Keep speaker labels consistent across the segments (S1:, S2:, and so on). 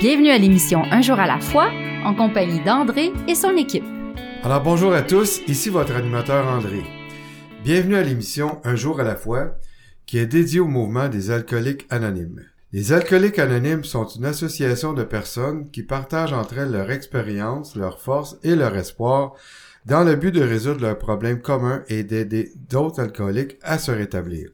S1: Bienvenue à l'émission Un jour à la fois, en compagnie d'André et son équipe.
S2: Alors bonjour à tous, ici votre animateur André. Bienvenue à l'émission Un jour à la fois, qui est dédiée au mouvement des alcooliques anonymes. Les alcooliques anonymes sont une association de personnes qui partagent entre elles leur expérience, leur force et leur espoir dans le but de résoudre leurs problèmes communs et d'aider d'autres alcooliques à se rétablir.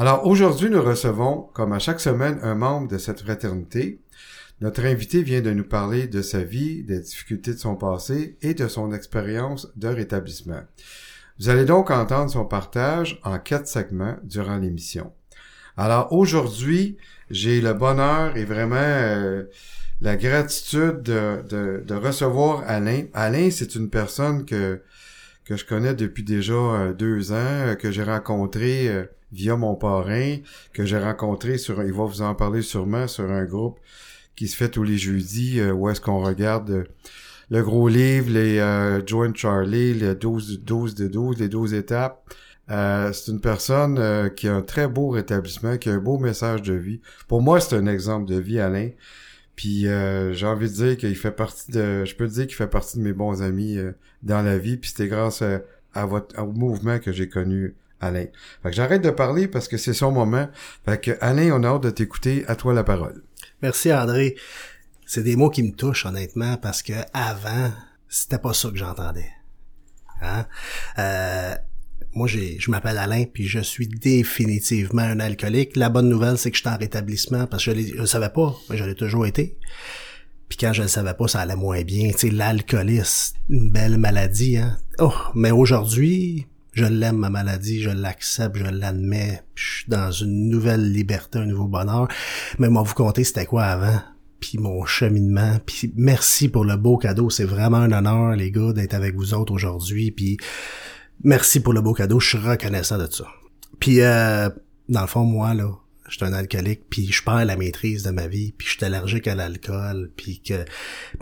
S2: Alors aujourd'hui, nous recevons, comme à chaque semaine, un membre de cette fraternité. Notre invité vient de nous parler de sa vie, des difficultés de son passé et de son expérience de rétablissement. Vous allez donc entendre son partage en quatre segments durant l'émission. Alors aujourd'hui, j'ai le bonheur et vraiment euh, la gratitude de, de, recevoir Alain. Alain, c'est une personne que, que je connais depuis déjà euh, deux ans, euh, que j'ai rencontré via mon parrain, que j'ai rencontré sur, il va vous en parler sûrement, sur un groupe qui se fait tous les jeudis, euh, où est-ce qu'on regarde euh, le gros livre, les euh, Charlie, les 12, 12 de 12, les 12 étapes. Euh, c'est une personne qui a un très beau rétablissement, qui a un beau message de vie. Pour moi, c'est un exemple de vie, Alain. Puis j'ai envie de dire qu'il fait partie de, je peux dire qu'il fait partie de mes bons amis dans la vie. Puis c'était grâce à, votre mouvement que j'ai connu Alain. Fait que j'arrête de parler parce que c'est son moment. Fait que Alain, on a hâte de t'écouter. À toi la parole.
S3: Merci André. C'est des mots qui me touchent honnêtement parce que avant, c'était pas ça que j'entendais. Hein? Euh, moi, j'ai, je m'appelle Alain, puis je suis définitivement un alcoolique. La bonne nouvelle, c'est que je suis en rétablissement parce que je, ne le savais pas, mais je l'ai toujours été. Puis quand je le savais pas, ça allait moins bien. Tu sais, l'alcoolisme, une belle maladie, hein? Oh, mais aujourd'hui, je l'aime ma maladie, je l'accepte, je l'admets, je suis dans une nouvelle liberté, un nouveau bonheur. Mais moi vous compter c'était quoi avant, puis mon cheminement, puis merci pour le beau cadeau, c'est vraiment un honneur les gars d'être avec vous autres aujourd'hui, puis merci pour le beau cadeau, je suis reconnaissant de ça. Puis euh, dans le fond moi là, je suis un alcoolique, puis je perds la maîtrise de ma vie, puis je suis allergique à l'alcool, puis que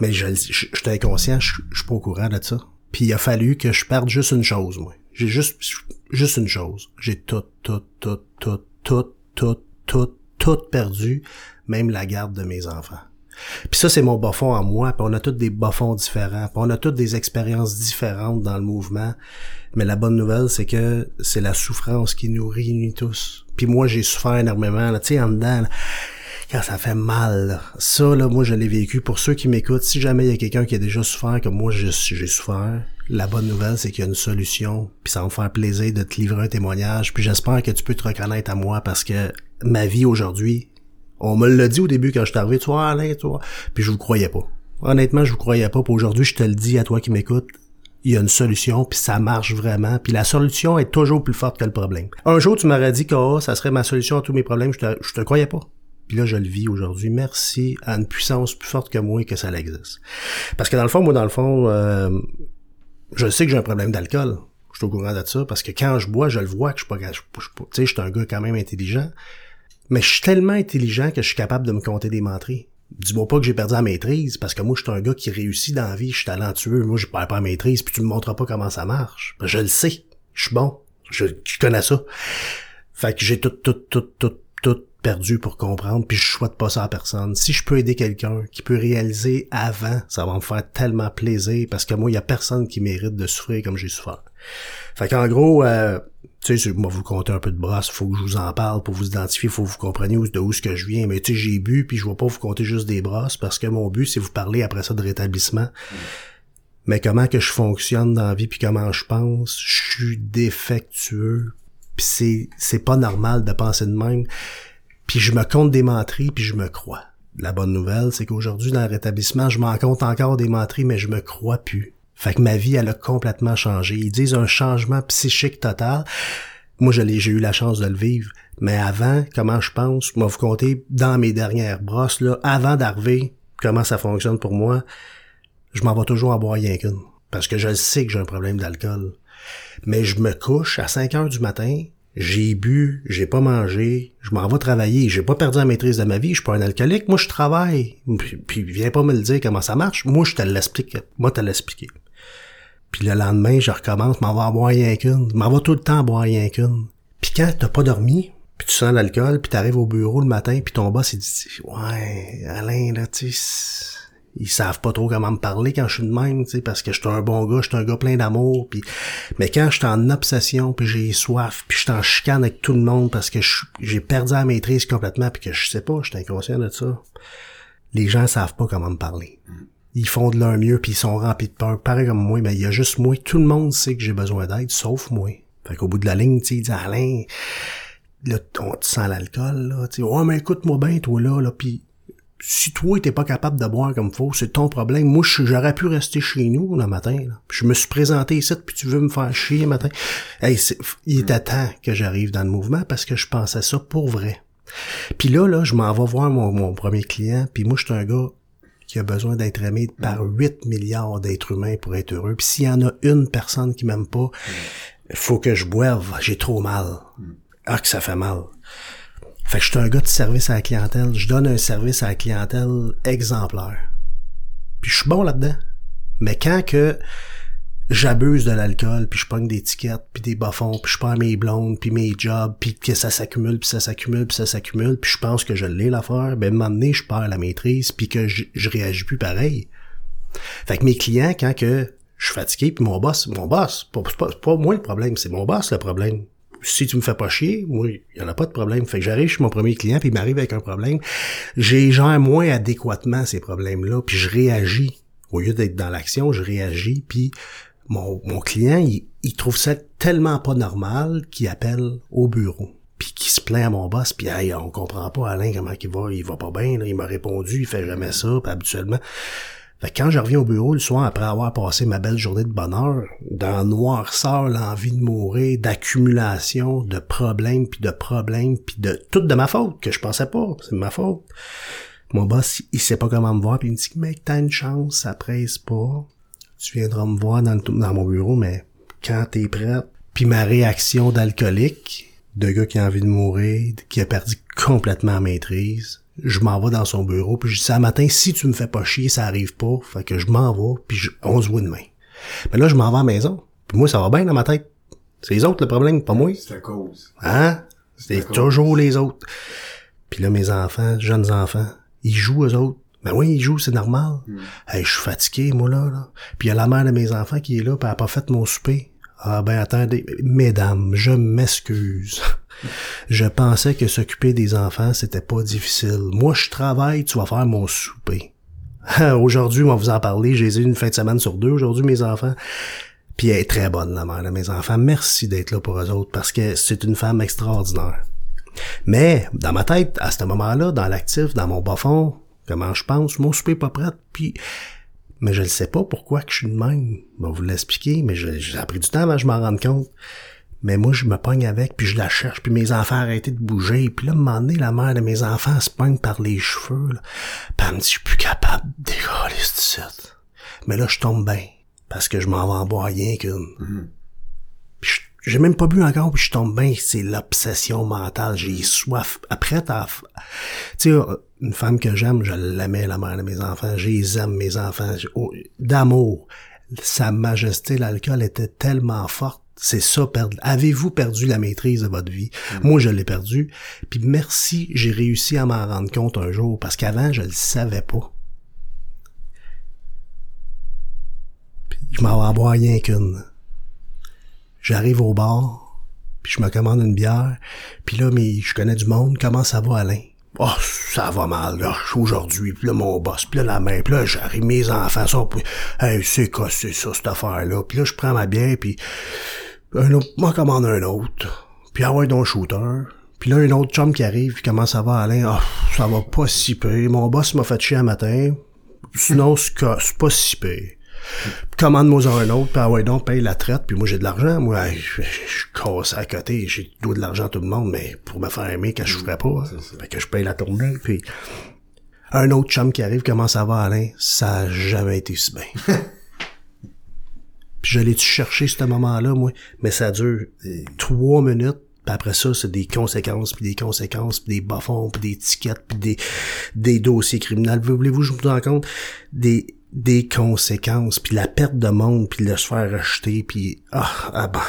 S3: mais je, je, je, suis inconscient, je, je suis pas au courant de ça. Puis il a fallu que je perde juste une chose moi j'ai juste, juste une chose. J'ai tout, tout, tout, tout, tout, tout, tout, tout perdu, même la garde de mes enfants. Puis ça, c'est mon bas fond en moi, puis on a tous des bas fonds différents, puis on a toutes des expériences différentes dans le mouvement. Mais la bonne nouvelle, c'est que c'est la souffrance qui nous réunit tous. Puis moi, j'ai souffert énormément, tu sais, en dedans, quand ça fait mal. Ça, là, moi, je l'ai vécu. Pour ceux qui m'écoutent, si jamais il y a quelqu'un qui a déjà souffert comme moi, j'ai souffert, la bonne nouvelle, c'est qu'il y a une solution, puis ça va me faire plaisir de te livrer un témoignage, puis j'espère que tu peux te reconnaître à moi parce que ma vie aujourd'hui, on me l'a dit au début quand je suis arrivé, toi, Alain, toi, puis je vous croyais pas. Honnêtement, je vous croyais pas, puis aujourd'hui, je te le dis à toi qui m'écoutes, il y a une solution, puis ça marche vraiment, puis la solution est toujours plus forte que le problème. Un jour, tu m'aurais dit que oh, ça serait ma solution à tous mes problèmes, je te, je te croyais pas. Puis là, je le vis aujourd'hui. Merci à une puissance plus forte que moi que ça existe. Parce que dans le fond, moi, dans le fond, euh, je sais que j'ai un problème d'alcool. Je suis au courant de ça parce que quand je bois, je le vois que je suis pas, je, tu sais, je suis un gars quand même intelligent. Mais je suis tellement intelligent que je suis capable de me compter des menteries. Dis-moi pas que j'ai perdu la maîtrise, parce que moi, je suis un gars qui réussit dans la vie, je suis talentueux, moi, je perds pas la maîtrise, puis tu me montres pas comment ça marche. Je le sais, je suis bon, je, je connais ça. Fait que j'ai tout, tout, tout, tout perdu pour comprendre, puis je souhaite pas ça à personne. Si je peux aider quelqu'un qui peut réaliser avant, ça va me faire tellement plaisir, parce que moi, il y a personne qui mérite de souffrir comme j'ai souffert. Fait qu'en gros, euh, tu sais, moi vous compter un peu de brosse, faut que je vous en parle pour vous identifier, faut que vous compreniez de où ce que je viens. Mais tu sais, j'ai bu, puis je vais pas vous compter juste des brosses, parce que mon but, c'est vous parler après ça de rétablissement. Mais comment que je fonctionne dans la vie, puis comment je pense, je suis défectueux, puis c'est c'est pas normal de penser de même. Puis je me compte des menteries, puis je me crois. La bonne nouvelle, c'est qu'aujourd'hui, dans le rétablissement, je m'en compte encore des menteries, mais je me crois plus. Fait que ma vie, elle a complètement changé. Ils disent un changement psychique total. moi, j'ai eu la chance de le vivre. Mais avant, comment je pense, moi, vous comptez, dans mes dernières brosses, là, avant d'arriver, comment ça fonctionne pour moi, je m'en vais toujours en boire rien qu'une. Parce que je sais que j'ai un problème d'alcool. Mais je me couche à 5 heures du matin, j'ai bu, j'ai pas mangé, je m'en vais travailler, j'ai pas perdu la maîtrise de ma vie, je suis pas un alcoolique, moi je travaille. Puis, viens pas me le dire comment ça marche, moi je te l'explique, moi te l'expliquer. Puis le lendemain, je recommence, m'en va en boire rien qu'une, m'en va tout le temps en boire rien qu'une. Puis quand t'as pas dormi, puis tu sens l'alcool, puis t'arrives au bureau le matin, puis ton boss il dit ouais Alain là tu sais ils savent pas trop comment me parler quand je suis de même, tu sais, parce que je suis un bon gars, je suis un gars plein d'amour, puis mais quand je suis en obsession, puis j'ai soif, puis je suis en chicane avec tout le monde parce que j'ai perdu la maîtrise complètement, puis que je sais pas, je suis inconscient de ça. Les gens savent pas comment me parler. Ils font de leur mieux, puis ils sont remplis de peur, pareil comme moi, mais il y a juste moi. Tout le monde sait que j'ai besoin d'aide, sauf moi. Fait qu'au bout de la ligne, tu sais, il dit Alain, là, on te sent l'alcool, là, tu sais, ouais, mais écoute-moi bien, toi, là, là, puis si toi, t'es pas capable de boire comme faut, c'est ton problème. Moi, j'aurais pu rester chez nous le matin. Là. Je me suis présenté ici, puis tu veux me faire chier le matin. Hey, c'est- il était temps que j'arrive dans le mouvement parce que je pensais ça pour vrai. Puis là, là, je m'en vais voir mon, mon premier client, puis moi, je suis un gars qui a besoin d'être aimé par 8 milliards d'êtres humains pour être heureux. Puis s'il y en a une personne qui m'aime pas, faut que je boive. J'ai trop mal. Ah, que ça fait mal. Fait que je suis un gars de service à la clientèle. Je donne un service à la clientèle exemplaire. Puis je suis bon là-dedans. Mais quand que j'abuse de l'alcool, puis je pogne des tickets, puis des bas-fonds, puis je perds mes blondes, puis mes jobs, puis que ça s'accumule, puis ça s'accumule, puis ça s'accumule, puis je pense que je l'ai l'affaire, ben à un moment donné, je perds la maîtrise, puis que je, je réagis plus pareil. Fait que mes clients, quand que je suis fatigué, puis mon boss, mon boss, c'est pas, pas, pas moi le problème, c'est mon boss le problème. Si tu me fais pas chier, moi, il y en a pas de problème. Fait que j'arrive chez mon premier client, puis il m'arrive avec un problème. J'ai gère moins adéquatement ces problèmes-là, puis je réagis. Au lieu d'être dans l'action, je réagis, puis mon, mon client, il, trouve ça tellement pas normal qu'il appelle au bureau puis qui se plaint à mon boss, puis hey, on comprend pas Alain comment il va, il va pas bien, là, il m'a répondu, il fait jamais ça, puis habituellement. Fait que quand je reviens au bureau le soir après avoir passé ma belle journée de bonheur, dans noirceur, l'envie de mourir, d'accumulation, de problèmes, puis de problèmes, puis de tout de ma faute, que je pensais pas, c'est de ma faute. Mon boss, il sait pas comment me voir, puis il me dit mec, t'as une chance, ça presse pas. Tu viendras me voir dans, mon bureau, mais quand t'es prête. Puis ma réaction d'alcoolique, de gars qui a envie de mourir, qui a perdu complètement la maîtrise, je m'en vais dans son bureau, puis je dis ça matin, si tu me fais pas chier, ça arrive pas. Fait que je m'en vais, puis je- on se voit demain. Mais là, je m'en vais à la maison. Puis moi, ça va bien dans ma tête. C'est les autres le problème, pas moi.
S2: C'est à cause.
S3: Hein? C'est toujours les autres. Puis là, mes enfants, jeunes enfants, ils jouent eux autres. Ben oui, ils jouent, c'est normal. Hey, je suis fatigué, moi, là, là. Puis il y a la mère de mes enfants qui est là, puis elle a pas fait mon souper. Ah ben attendez, mesdames, je m'excuse. Je pensais que s'occuper des enfants, c'était pas difficile. Moi, je travaille, tu vas faire mon souper. Aujourd'hui, on va vous en parler. J'ai eu une fin de semaine sur deux aujourd'hui, mes enfants. Puis elle est très bonne, la mère de mes enfants. Merci d'être là pour eux autres, parce que c'est une femme extraordinaire. Mais, dans ma tête, à ce moment-là, dans l'actif, dans mon bas fond, comment je pense, mon souper est pas prêt, puis... Mais je ne sais pas pourquoi que je suis de même. Je vais vous l'expliquer, mais j'ai appris du temps avant je m'en rende compte. Mais moi, je me pogne avec, puis je la cherche, puis mes enfants arrêtent de bouger. Puis là, à un moment donné, la mère de mes enfants se pogne par les cheveux. Là. Puis elle me dit, je suis plus capable de décoller cette Mais là, je tombe bien, parce que je m'en vais en boire rien qu'une. Je- j'ai même pas bu encore, puis je tombe bien. C'est l'obsession mentale. J'ai soif. Après, t'as... Tu sais, une femme que j'aime, je l'aimais, la mère de mes enfants. Je les aime, mes enfants. Oh, D'amour. Sa majesté, l'alcool était tellement forte. C'est ça, perdre. Avez-vous perdu la maîtrise de votre vie? Moi, je l'ai perdu. Puis merci, j'ai réussi à m'en rendre compte un jour, parce qu'avant, je le savais pas. Puis je m'en vais en boire rien qu'une. J'arrive au bar, puis je me commande une bière, puis là, mais je connais du monde, comment ça va, Alain? Oh, ça va mal, là, aujourd'hui, puis là, mon boss, puis là, la main, puis là, j'arrive, mes enfants sont, puis, hey, c'est quoi, c'est ça, cette affaire-là, puis là, je prends ma bière, puis un autre, moi, commande un autre, puis ah ouais, donc shooter, puis là, un autre chum qui arrive, puis comment ça va, Alain? Oh, ça va pas si peu, mon boss m'a fait chier un matin, sinon, c'est pas si pire. Commande-moi un autre, puis ah ouais donc, paye la traite, puis moi j'ai de l'argent, moi je, je, casse à côté, j'ai dois de l'argent à tout le monde, mais pour me faire aimer, que je ferais pas, hein? fait que je paye la tournée, puis un autre chum qui arrive, comment ça va Alain? Ça a jamais été si bien. puis je l'ai-tu cherché ce moment-là, moi, mais ça dure trois minutes, puis après ça, c'est des conséquences, puis des conséquences, puis des bas puis des étiquettes, puis des, des dossiers criminels. Voulez-vous je vous rends compte? Des, des conséquences, puis la perte de monde, puis le se faire rejeter, puis ah, ah ben,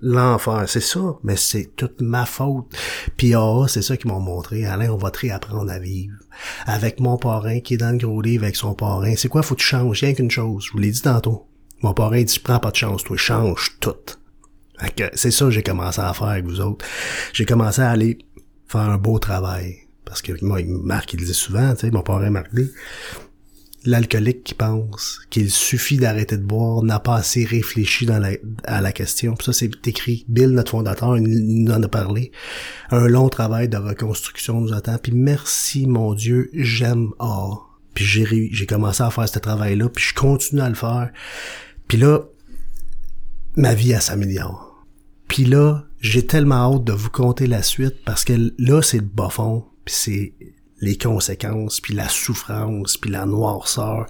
S3: l'enfer, c'est ça, mais c'est toute ma faute. Puis ah, c'est ça qu'ils m'ont montré. Alain, on va te réapprendre à vivre. Avec mon parrain qui est dans le gros livre avec son parrain. C'est quoi, faut que tu changes, rien qu'une chose. Je vous l'ai dit tantôt. Mon parrain dit, prends pas de chance, toi, change tout. C'est ça que j'ai commencé à faire avec vous autres. J'ai commencé à aller faire un beau travail. Parce que moi, Marc, il le dit souvent, tu sais, mon parrain Marc l'alcoolique qui pense qu'il suffit d'arrêter de boire n'a pas assez réfléchi à la question. Puis ça, c'est écrit. Bill, notre fondateur, il nous en a parlé. Un long travail de reconstruction nous attend. Puis merci, mon Dieu, j'aime or. Puis j'ai, j'ai commencé à faire ce travail-là, puis je continue à le faire. Puis là, ma vie, elle s'améliore. Puis là, j'ai tellement hâte de vous conter la suite parce que là, c'est le bas puis c'est les conséquences, puis la souffrance, puis la noirceur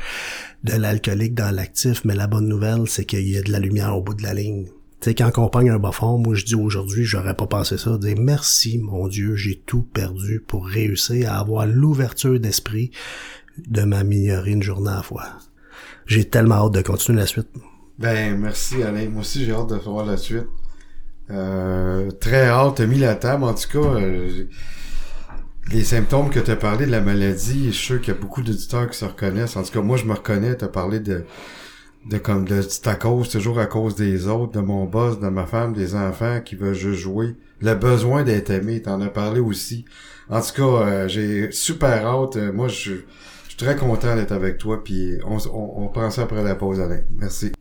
S3: de l'alcoolique dans l'actif. Mais la bonne nouvelle, c'est qu'il y a de la lumière au bout de la ligne. Tu sais, quand on un bas moi je dis aujourd'hui, j'aurais pas pensé ça, dire merci mon Dieu, j'ai tout perdu pour réussir à avoir l'ouverture d'esprit de m'améliorer une journée à la fois. J'ai tellement hâte de continuer la suite.
S2: Ben merci Alain, moi aussi j'ai hâte de voir la suite. Euh, très hâte, t'as mis la table en tout cas. Euh, les symptômes que tu as parlé de la maladie, je suis sûr qu'il y a beaucoup d'auditeurs qui se reconnaissent. En tout cas, moi, je me reconnais. Tu as parlé de, de comme de ta cause, toujours à cause des autres, de mon boss, de ma femme, des enfants qui veulent juste jouer. Le besoin d'être aimé, t'en as parlé aussi. En tout cas, euh, j'ai super hâte. Euh, moi, je, très content d'être avec toi. Puis on, on, prend ça après la pause, Alain. Merci.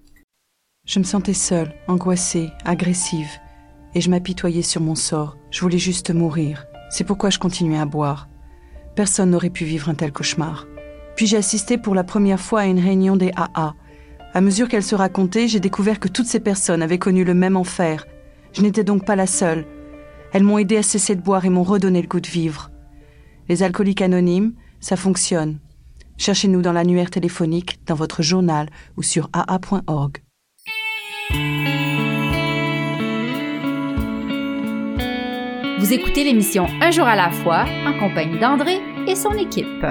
S4: Je me sentais seule, angoissée, agressive. Et je m'apitoyais sur mon sort. Je voulais juste mourir. C'est pourquoi je continuais à boire. Personne n'aurait pu vivre un tel cauchemar. Puis j'ai assisté pour la première fois à une réunion des AA. À mesure qu'elle se racontait, j'ai découvert que toutes ces personnes avaient connu le même enfer. Je n'étais donc pas la seule. Elles m'ont aidé à cesser de boire et m'ont redonné le goût de vivre. Les alcooliques anonymes, ça fonctionne. Cherchez-nous dans l'annuaire téléphonique, dans votre journal ou sur aa.org.
S1: Vous écoutez l'émission Un jour à la fois en compagnie d'André et son équipe.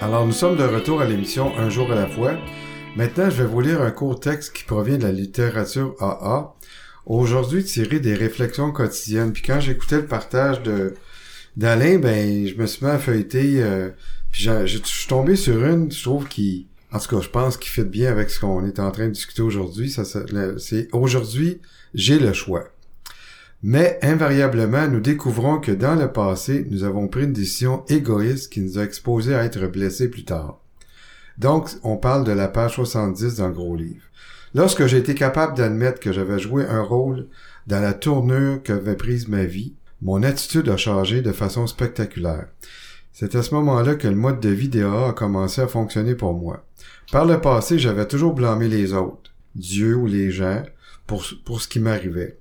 S2: Alors nous sommes de retour à l'émission Un jour à la fois. Maintenant, je vais vous lire un court texte qui provient de la littérature AA. Aujourd'hui, tiré des réflexions quotidiennes. Puis quand j'écoutais le partage de d'Alain, ben je me suis mis à feuilleter. Euh, je suis tombé sur une, je trouve qui, en tout cas, je pense qu'il fait bien avec ce qu'on est en train de discuter aujourd'hui. Ça, c'est aujourd'hui, j'ai le choix. Mais invariablement, nous découvrons que dans le passé, nous avons pris une décision égoïste qui nous a exposés à être blessés plus tard. Donc, on parle de la page 70 dans le gros livre. Lorsque j'ai été capable d'admettre que j'avais joué un rôle dans la tournure qu'avait prise ma vie, mon attitude a changé de façon spectaculaire. C'est à ce moment-là que le mode de vie a commencé à fonctionner pour moi. Par le passé, j'avais toujours blâmé les autres, Dieu ou les gens, pour, pour ce qui m'arrivait.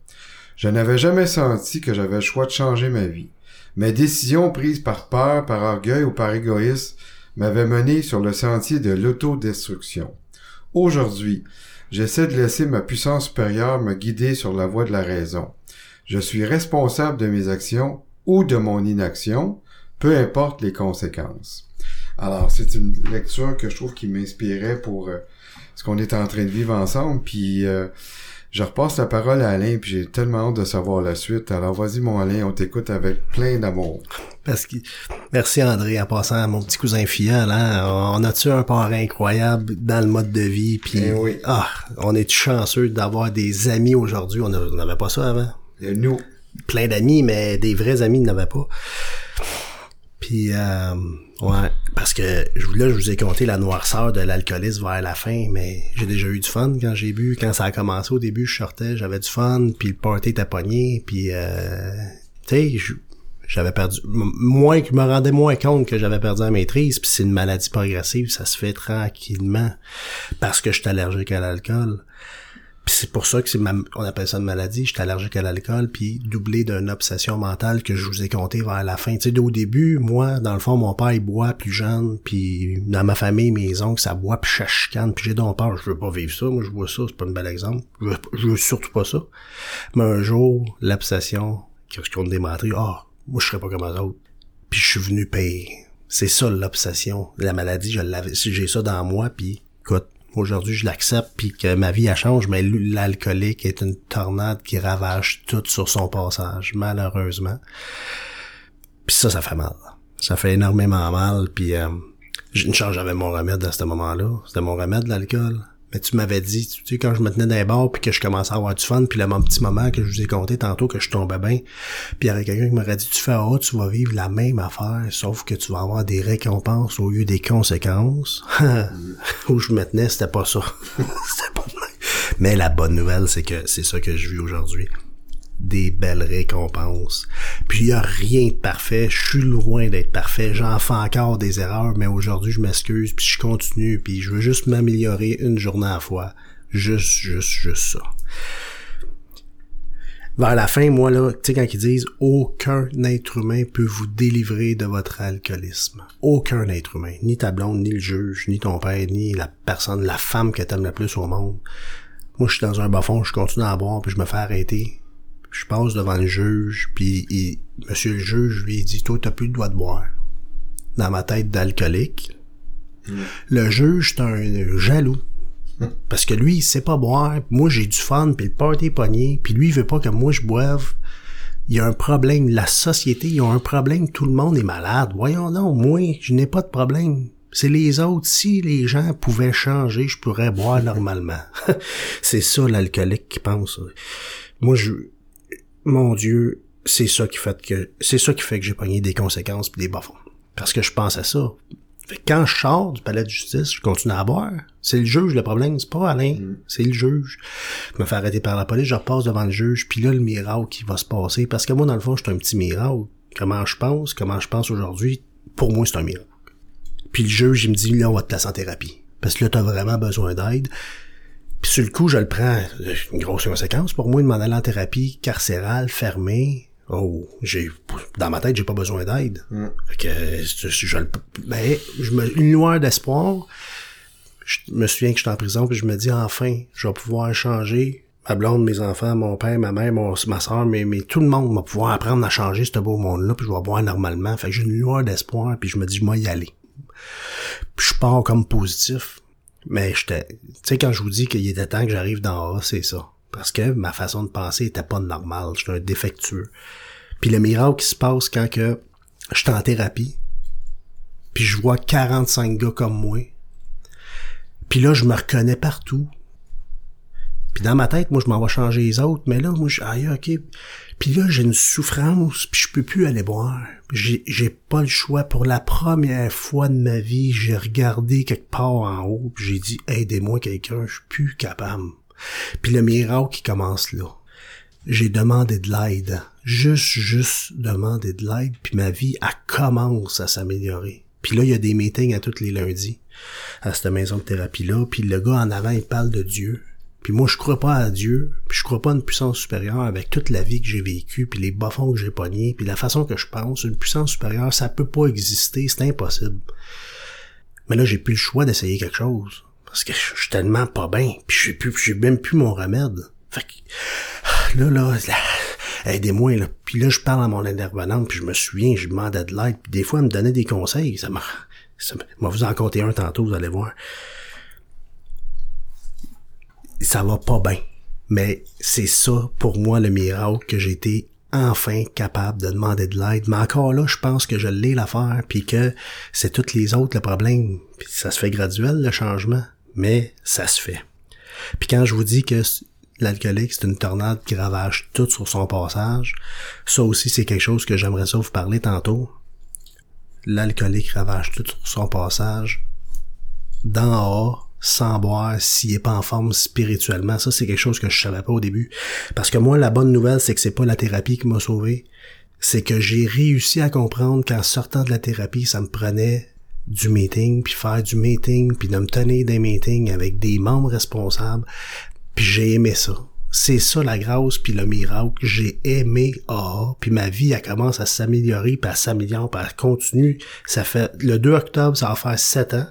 S2: Je n'avais jamais senti que j'avais le choix de changer ma vie. Mes décisions prises par peur, par orgueil ou par égoïsme m'avaient mené sur le sentier de l'autodestruction. Aujourd'hui, j'essaie de laisser ma puissance supérieure me guider sur la voie de la raison. Je suis responsable de mes actions ou de mon inaction, peu importe les conséquences. Alors, c'est une lecture que je trouve qui m'inspirait pour euh, ce qu'on est en train de vivre ensemble. Puis, euh, je repasse la parole à Alain, puis j'ai tellement hâte de savoir la suite. Alors vas-y mon Alain, on t'écoute avec plein d'amour.
S3: Parce que merci André, en passant à mon petit cousin fiant, hein? on a-tu un parrain incroyable dans le mode de vie, puis
S2: eh oui.
S3: ah, on est chanceux d'avoir des amis aujourd'hui. On n'avait pas ça avant.
S2: Et nous.
S3: Plein d'amis, mais des vrais amis n'avaient pas. Puis, euh, ouais, parce que là, je vous ai compté la noirceur de l'alcoolisme vers la fin, mais j'ai déjà eu du fun quand j'ai bu. Quand ça a commencé au début, je sortais, j'avais du fun, puis le party était puis, euh, tu sais, j'avais perdu moins que me rendais moins compte que j'avais perdu la maîtrise puis c'est une maladie progressive ça se fait tranquillement parce que je suis allergique à l'alcool puis c'est pour ça que c'est on appelle ça une maladie. J'étais allergique à l'alcool, puis doublé d'une obsession mentale que je vous ai compté vers la fin. Tu sais, au début, moi, dans le fond, mon père, il boit plus jeune, puis dans ma famille, mes oncles, ça boit, puis ça chicane, puis j'ai donc peur, je veux pas vivre ça. Moi, je vois ça, c'est pas un bel exemple. Je veux, veux surtout pas ça. Mais un jour, l'obsession, qu'est-ce qu'on a démontré? Ah, moi, je serais pas comme eux autres. Puis je suis venu payer. C'est ça, l'obsession. La maladie, je l'avais, j'ai ça dans moi, puis écoute, aujourd'hui je l'accepte puis que ma vie a change, mais l'alcoolique est une tornade qui ravage tout sur son passage, malheureusement. Puis ça, ça fait mal. Ça fait énormément mal. Puis euh, une chance, j'avais mon remède à ce moment-là. C'était mon remède, l'alcool. Mais tu m'avais dit, tu sais, quand je me tenais dans les bars puis que je commençais à avoir du fun, puis là, mon petit moment que je vous ai compté tantôt que je tombais bien, puis il y avait quelqu'un qui m'aurait dit, tu fais oh, tu vas vivre la même affaire, sauf que tu vas avoir des récompenses au lieu des conséquences. Où je me tenais, c'était pas ça. c'était pas Mais la bonne nouvelle, c'est que c'est ça que je vis aujourd'hui des belles récompenses. Puis il y a rien de parfait, je suis loin d'être parfait, j'en fais encore des erreurs, mais aujourd'hui je m'excuse, puis je continue, puis je veux juste m'améliorer une journée à la fois. Juste, juste, juste ça. Vers la fin, moi là, tu sais quand ils disent aucun être humain peut vous délivrer de votre alcoolisme. Aucun être humain, ni ta blonde, ni le juge, ni ton père, ni la personne, la femme que t'aimes le plus au monde. Moi, je suis dans un bas fond, je continue à boire, puis je me fais arrêter je passe devant le juge, puis monsieur le juge lui dit Toi, t'as plus le droit de boire. Dans ma tête d'alcoolique. Hmm. Le juge, c'est un jaloux. Parce que lui, il sait pas boire, moi j'ai du fun, puis le party pogné, puis lui, il veut pas que moi je boive. Il y a un problème, la société, ils ont un problème, tout le monde est malade. Voyons non, moi, je n'ai pas de problème. C'est les autres. Si les gens pouvaient changer, je pourrais boire normalement. c'est ça l'alcoolique qui pense. Moi, je, mon Dieu, c'est ça qui fait que c'est ça qui fait que j'ai pogné des conséquences puis des bas Parce que je pense à ça. Fait quand je sors du palais de justice, je continue à boire. C'est le juge le problème, c'est pas Alain, mm. c'est le juge. Je me fais arrêter par la police, je repasse devant le juge, puis là le miracle qui va se passer parce que moi dans le fond, je suis un petit miracle. Comment je pense, comment je pense aujourd'hui, pour moi c'est un miracle. Puis le juge, il me dit là on va te placer en thérapie parce que là t'as vraiment besoin d'aide. Puis sur le coup, je le prends, une grosse conséquence pour moi de m'en aller en thérapie carcérale, fermée. Oh, j'ai dans ma tête, j'ai pas besoin d'aide. Mm. Fait que je, je, ben, je me, une lueur d'espoir. Je me souviens que j'étais en prison, puis je me dis enfin, je vais pouvoir changer. Ma blonde, mes enfants, mon père, ma mère, ma soeur, mais, mais tout le monde va pouvoir apprendre à changer ce beau monde-là, puis je vais boire normalement. Fait que j'ai une lueur d'espoir, puis je me dis, je vais y aller. Puis je pars comme positif. Mais j'étais, tu sais, quand je vous dis qu'il était temps que j'arrive dans A, c'est ça. Parce que ma façon de penser était pas normale. J'étais un défectueux. Puis le miracle qui se passe quand que je suis en thérapie, puis je vois 45 gars comme moi, puis là, je me reconnais partout. Puis dans ma tête, moi, je m'en vais changer les autres, mais là, moi, je ah, ok. Puis là, j'ai une souffrance, puis je peux plus aller boire. J'ai, pas le choix. Pour la première fois de ma vie, j'ai regardé quelque part en haut, puis j'ai dit, aidez-moi quelqu'un, je suis plus capable. Puis le miracle qui commence là. J'ai demandé de l'aide. Juste, juste demander de l'aide, puis ma vie, elle commence à s'améliorer. Puis là, il y a des meetings à tous les lundis à cette maison de thérapie-là. Puis le gars en avant, il parle de Dieu. Puis moi, je crois pas à Dieu, puis je crois pas à une puissance supérieure avec toute la vie que j'ai vécue, puis les bas que j'ai pognés, puis la façon que je pense, une puissance supérieure, ça peut pas exister, c'est impossible. Mais là, j'ai plus le choix d'essayer quelque chose. Parce que je suis tellement pas bien, puis j'ai plus, j'ai même plus mon remède. Fait que, là, là, aidez-moi, là. Puis là, je parle à mon intervenante, puis je me souviens, je demandais de l'aide, puis des fois, elle me donnait des conseils. Ça m'a, ça m'a vous en compter un tantôt, vous allez voir ça va pas bien. Mais c'est ça, pour moi, le miracle que j'ai été enfin capable de demander de l'aide. Mais encore là, je pense que je l'ai l'affaire, puis que c'est toutes les autres le problème. Puis ça se fait graduel, le changement, mais ça se fait. Puis quand je vous dis que l'alcoolique, c'est une tornade qui ravage tout sur son passage, ça aussi, c'est quelque chose que j'aimerais ça vous parler tantôt. L'alcoolique ravage tout sur son passage. D'en haut, sans boire s'il est pas en forme spirituellement. Ça, c'est quelque chose que je savais pas au début. Parce que moi, la bonne nouvelle, c'est que c'est pas la thérapie qui m'a sauvé. c'est que j'ai réussi à comprendre qu'en sortant de la thérapie, ça me prenait du meeting, puis faire du meeting, puis de me tenir des meetings avec des membres responsables, puis j'ai aimé ça. C'est ça la grâce puis le miracle. J'ai aimé ah, puis ma vie elle commence à s'améliorer, puis elle s'améliore, puis elle continue. Ça fait le 2 octobre, ça va faire 7 ans.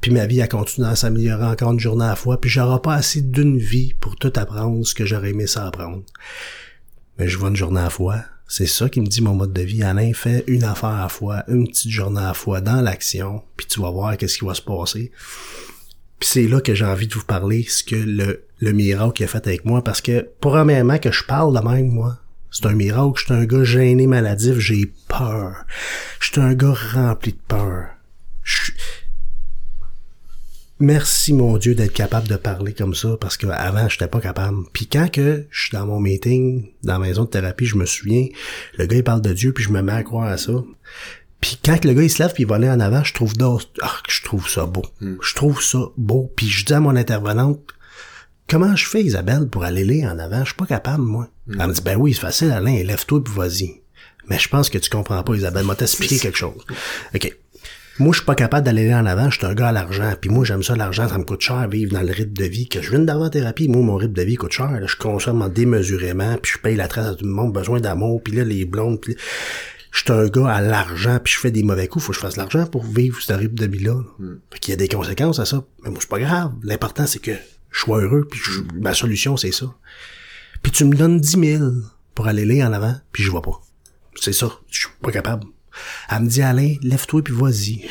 S3: Puis ma vie a continué à s'améliorer encore une journée à la fois, puis j'aurai pas assez d'une vie pour tout apprendre ce que j'aurais aimé ça apprendre. Mais je vois une journée à la fois. C'est ça qui me dit mon mode de vie. Alain, fait une affaire à la fois, une petite journée à la fois dans l'action, puis tu vas voir qu'est-ce qui va se passer. Puis c'est là que j'ai envie de vous parler, ce que le, le miracle a fait avec moi, parce que, premièrement, que je parle de même, moi, c'est un miracle. Je suis un gars gêné, maladif, j'ai peur. Je suis un gars rempli de peur. Merci mon Dieu d'être capable de parler comme ça parce que avant j'étais pas capable. Puis quand que je suis dans mon meeting, dans la maison de thérapie, je me souviens, le gars il parle de Dieu puis je me mets à croire à ça. Puis quand le gars il se lève puis il va aller en avant, je trouve ah, je trouve ça beau. Je trouve ça beau. Puis je dis à mon intervenante Comment je fais Isabelle pour aller lire en avant? Je suis pas capable, moi. Elle me dit Ben oui, c'est facile, Alain, lève-toi puis vas-y. Mais je pense que tu comprends pas, Isabelle. M'a t'expliquer quelque chose. OK. Moi, je suis pas capable d'aller en avant, je suis un gars à l'argent. Puis moi, j'aime ça, l'argent, ça me coûte cher vivre dans le rythme de vie que je viens d'avoir thérapie. Moi, mon rythme de vie coûte cher. je consomme démesurément, puis je paye la trace à tout le monde, besoin d'amour, puis là, les blondes, puis je suis un gars à l'argent, puis je fais des mauvais coups, faut que je fasse l'argent pour vivre ce rythme de vie-là. Hmm. Fait qu'il y a des conséquences à ça. Mais moi, c'est pas grave. L'important, c'est que je sois heureux, puis ma solution, c'est ça. Puis tu me donnes 10 000 pour aller là en avant, puis je vois pas. C'est ça. Je suis pas capable. Elle me dit, Alain, lève-toi puis vas-y.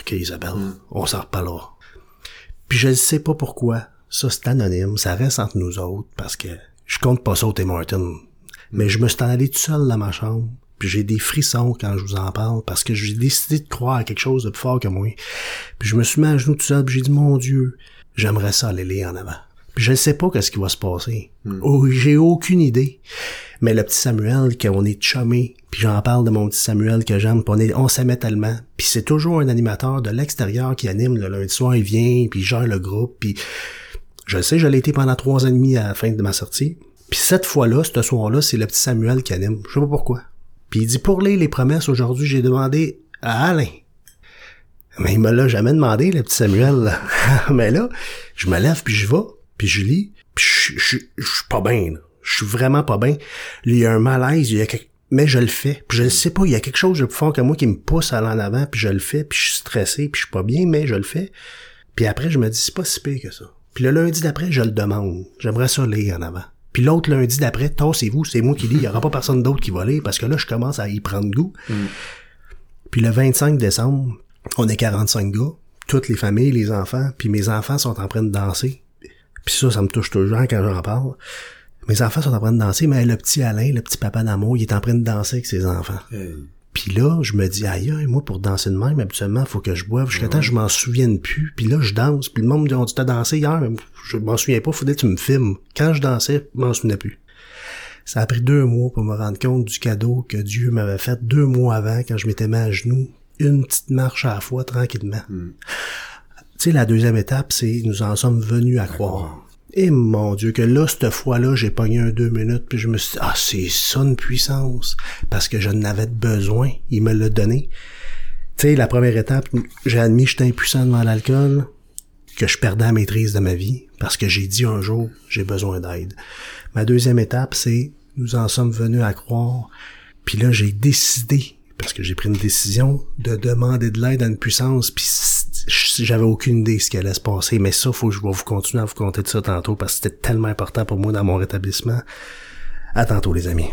S3: OK, Isabelle, mm. on s'en reparlera. Puis je ne sais pas pourquoi. Ça, c'est anonyme. Ça reste entre nous autres parce que je compte pas ça au Tim Martin. Mais je me suis allé tout seul dans ma chambre. Puis j'ai des frissons quand je vous en parle parce que j'ai décidé de croire à quelque chose de plus fort que moi. Puis je me suis mis à genoux tout seul puis j'ai dit, mon Dieu, j'aimerais ça aller lire en avant. Puis je ne sais pas qu'est-ce qui va se passer. Mm. Oh, j'ai aucune idée. Mais le petit Samuel, qu'on est chumé, puis j'en parle de mon petit Samuel que j'aime, on, est, on s'aimait tellement. Puis c'est toujours un animateur de l'extérieur qui anime le lundi soir, il vient, puis il gère le groupe, puis je sais, je l'ai été pendant trois ans et demi à la fin de ma sortie. Puis cette fois-là, ce soir-là, c'est le petit Samuel qui anime. Je sais pas pourquoi. Puis il dit, pour lire les promesses, aujourd'hui, j'ai demandé à Alain. Mais il me l'a jamais demandé, le petit Samuel. Mais là, je me lève, puis je vais, puis je lis, puis je, je, je suis pas bien, je suis vraiment pas bien. Il y a un malaise, il y a mais je le fais. Puis je le sais pas, il y a quelque chose de plus fort que moi qui me pousse à aller en avant, puis je le fais, puis je suis stressé, puis je suis pas bien, mais je le fais. Puis après, je me dis, c'est pas si pire que ça. Puis le lundi d'après, je le demande. J'aimerais ça lire en avant. Puis l'autre lundi d'après, tassez-vous, c'est moi qui lis, il y aura pas personne d'autre qui va lire, parce que là, je commence à y prendre goût. Mm. Puis le 25 décembre, on est 45 gars, toutes les familles, les enfants, puis mes enfants sont en train de danser. Puis ça, ça me touche toujours quand j'en parle. Mes enfants sont en train de danser, mais le petit Alain, le petit papa d'amour, il est en train de danser avec ses enfants. Puis là, je me dis, aïe, moi, pour danser de même, habituellement, faut que je boive. Jusqu'à temps, je m'en souvienne plus. Puis là, je danse. Puis le monde me dit, on dit, t'as dansé hier? Je m'en souviens pas, faudrait que tu me filmes. Quand je dansais, je m'en souvenais plus. Ça a pris deux mois pour me rendre compte du cadeau que Dieu m'avait fait deux mois avant, quand je m'étais mis à genoux. Une petite marche à la fois, tranquillement. Hmm. Tu sais, la deuxième étape, c'est nous en sommes venus à croire. Et mon Dieu, que là, cette fois-là, j'ai pogné un deux minutes, puis je me suis dit, ah, c'est ça une puissance, parce que je n'avais besoin. Il me l'a donné. Tu sais, la première étape, j'ai admis que j'étais impuissant devant l'alcool, que je perdais la maîtrise de ma vie, parce que j'ai dit un jour, j'ai besoin d'aide. Ma deuxième étape, c'est, nous en sommes venus à croire, puis là, j'ai décidé, parce que j'ai pris une décision, de demander de l'aide à une puissance, puis j'avais aucune idée de ce qui allait se passer, mais ça, faut que je vais vous continuer à vous compter de ça tantôt parce que c'était tellement important pour moi dans mon rétablissement. À tantôt, les amis.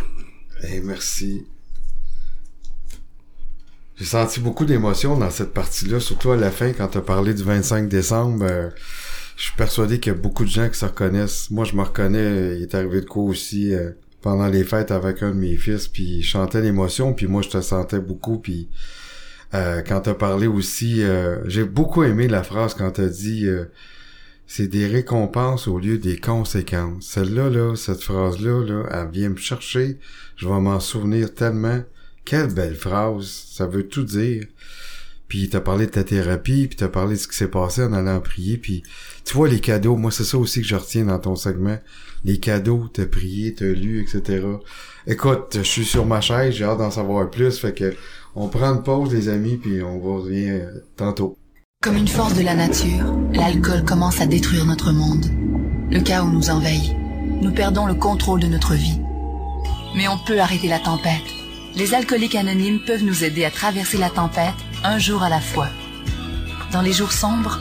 S2: Merci. J'ai senti beaucoup d'émotions dans cette partie-là, surtout à la fin quand tu as parlé du 25 décembre. Euh, je suis persuadé qu'il y a beaucoup de gens qui se reconnaissent. Moi, je me reconnais, il est arrivé de quoi aussi euh, pendant les fêtes avec un de mes fils, puis je chantais l'émotion, puis moi, je te sentais beaucoup, puis euh, quand t'as parlé aussi, euh, j'ai beaucoup aimé la phrase quand t'as dit euh, c'est des récompenses au lieu des conséquences. Celle-là, là, cette phrase-là, là, elle vient me chercher. Je vais m'en souvenir tellement. Quelle belle phrase. Ça veut tout dire. Puis t'as parlé de ta thérapie, puis t'as parlé de ce qui s'est passé en allant prier, puis tu vois les cadeaux. Moi, c'est ça aussi que je retiens dans ton segment. les cadeaux, t'as prié, t'as lu, etc. Écoute, je suis sur ma chaise, j'ai hâte d'en savoir plus, fait que on prend une pause, les amis, puis on revient euh, tantôt.
S5: Comme une force de la nature, l'alcool commence à détruire notre monde. Le chaos nous envahit. Nous perdons le contrôle de notre vie. Mais on peut arrêter la tempête. Les alcooliques anonymes peuvent nous aider à traverser la tempête un jour à la fois. Dans les jours sombres,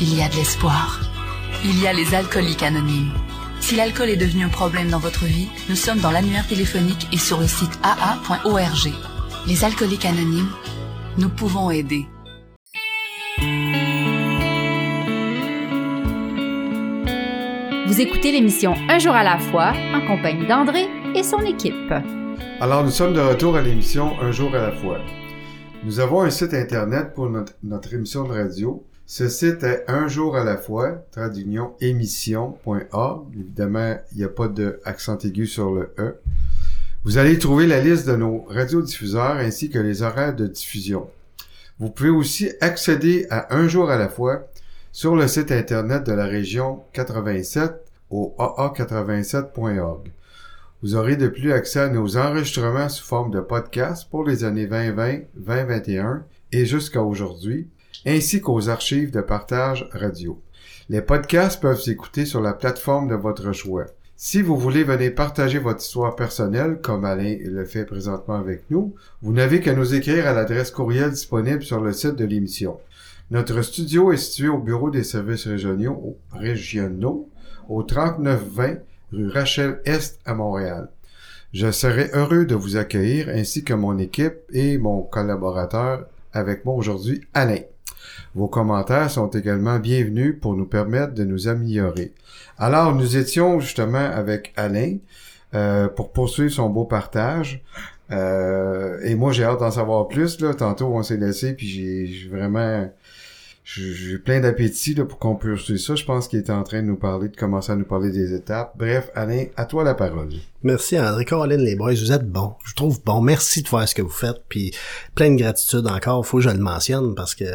S5: il y a de l'espoir. Il y a les alcooliques anonymes. Si l'alcool est devenu un problème dans votre vie, nous sommes dans l'annuaire téléphonique et sur le site aa.org. Les alcooliques anonymes, nous pouvons aider.
S1: Vous écoutez l'émission Un jour à la fois en compagnie d'André et son équipe.
S2: Alors, nous sommes de retour à l'émission Un jour à la fois. Nous avons un site internet pour notre, notre émission de radio. Ce site est un jour à la fois, traduction émission.org. Évidemment, il n'y a pas d'accent aigu sur le E. Vous allez trouver la liste de nos radiodiffuseurs ainsi que les horaires de diffusion. Vous pouvez aussi accéder à Un jour à la fois sur le site internet de la région 87 au aa87.org. Vous aurez de plus accès à nos enregistrements sous forme de podcast pour les années 2020, 2021 et jusqu'à aujourd'hui, ainsi qu'aux archives de partage radio. Les podcasts peuvent s'écouter sur la plateforme de votre choix. Si vous voulez venir partager votre histoire personnelle, comme Alain le fait présentement avec nous, vous n'avez qu'à nous écrire à l'adresse courriel disponible sur le site de l'émission. Notre studio est situé au bureau des services régionaux, régionaux au 3920 rue Rachel Est à Montréal. Je serai heureux de vous accueillir ainsi que mon équipe et mon collaborateur avec moi aujourd'hui, Alain. Vos commentaires sont également bienvenus pour nous permettre de nous améliorer. Alors, nous étions justement avec Alain euh, pour poursuivre son beau partage. Euh, et moi, j'ai hâte d'en savoir plus. Là. Tantôt, on s'est laissé, puis j'ai vraiment j'ai plein d'appétit pour qu'on puisse ça. Je pense qu'il était en train de nous parler, de commencer à nous parler des étapes. Bref, Alain, à toi la parole.
S3: Merci André, Caroline, les boys, vous êtes bons. Je trouve bon. Merci de faire ce que vous faites. Puis plein de gratitude encore. Faut que je le mentionne parce que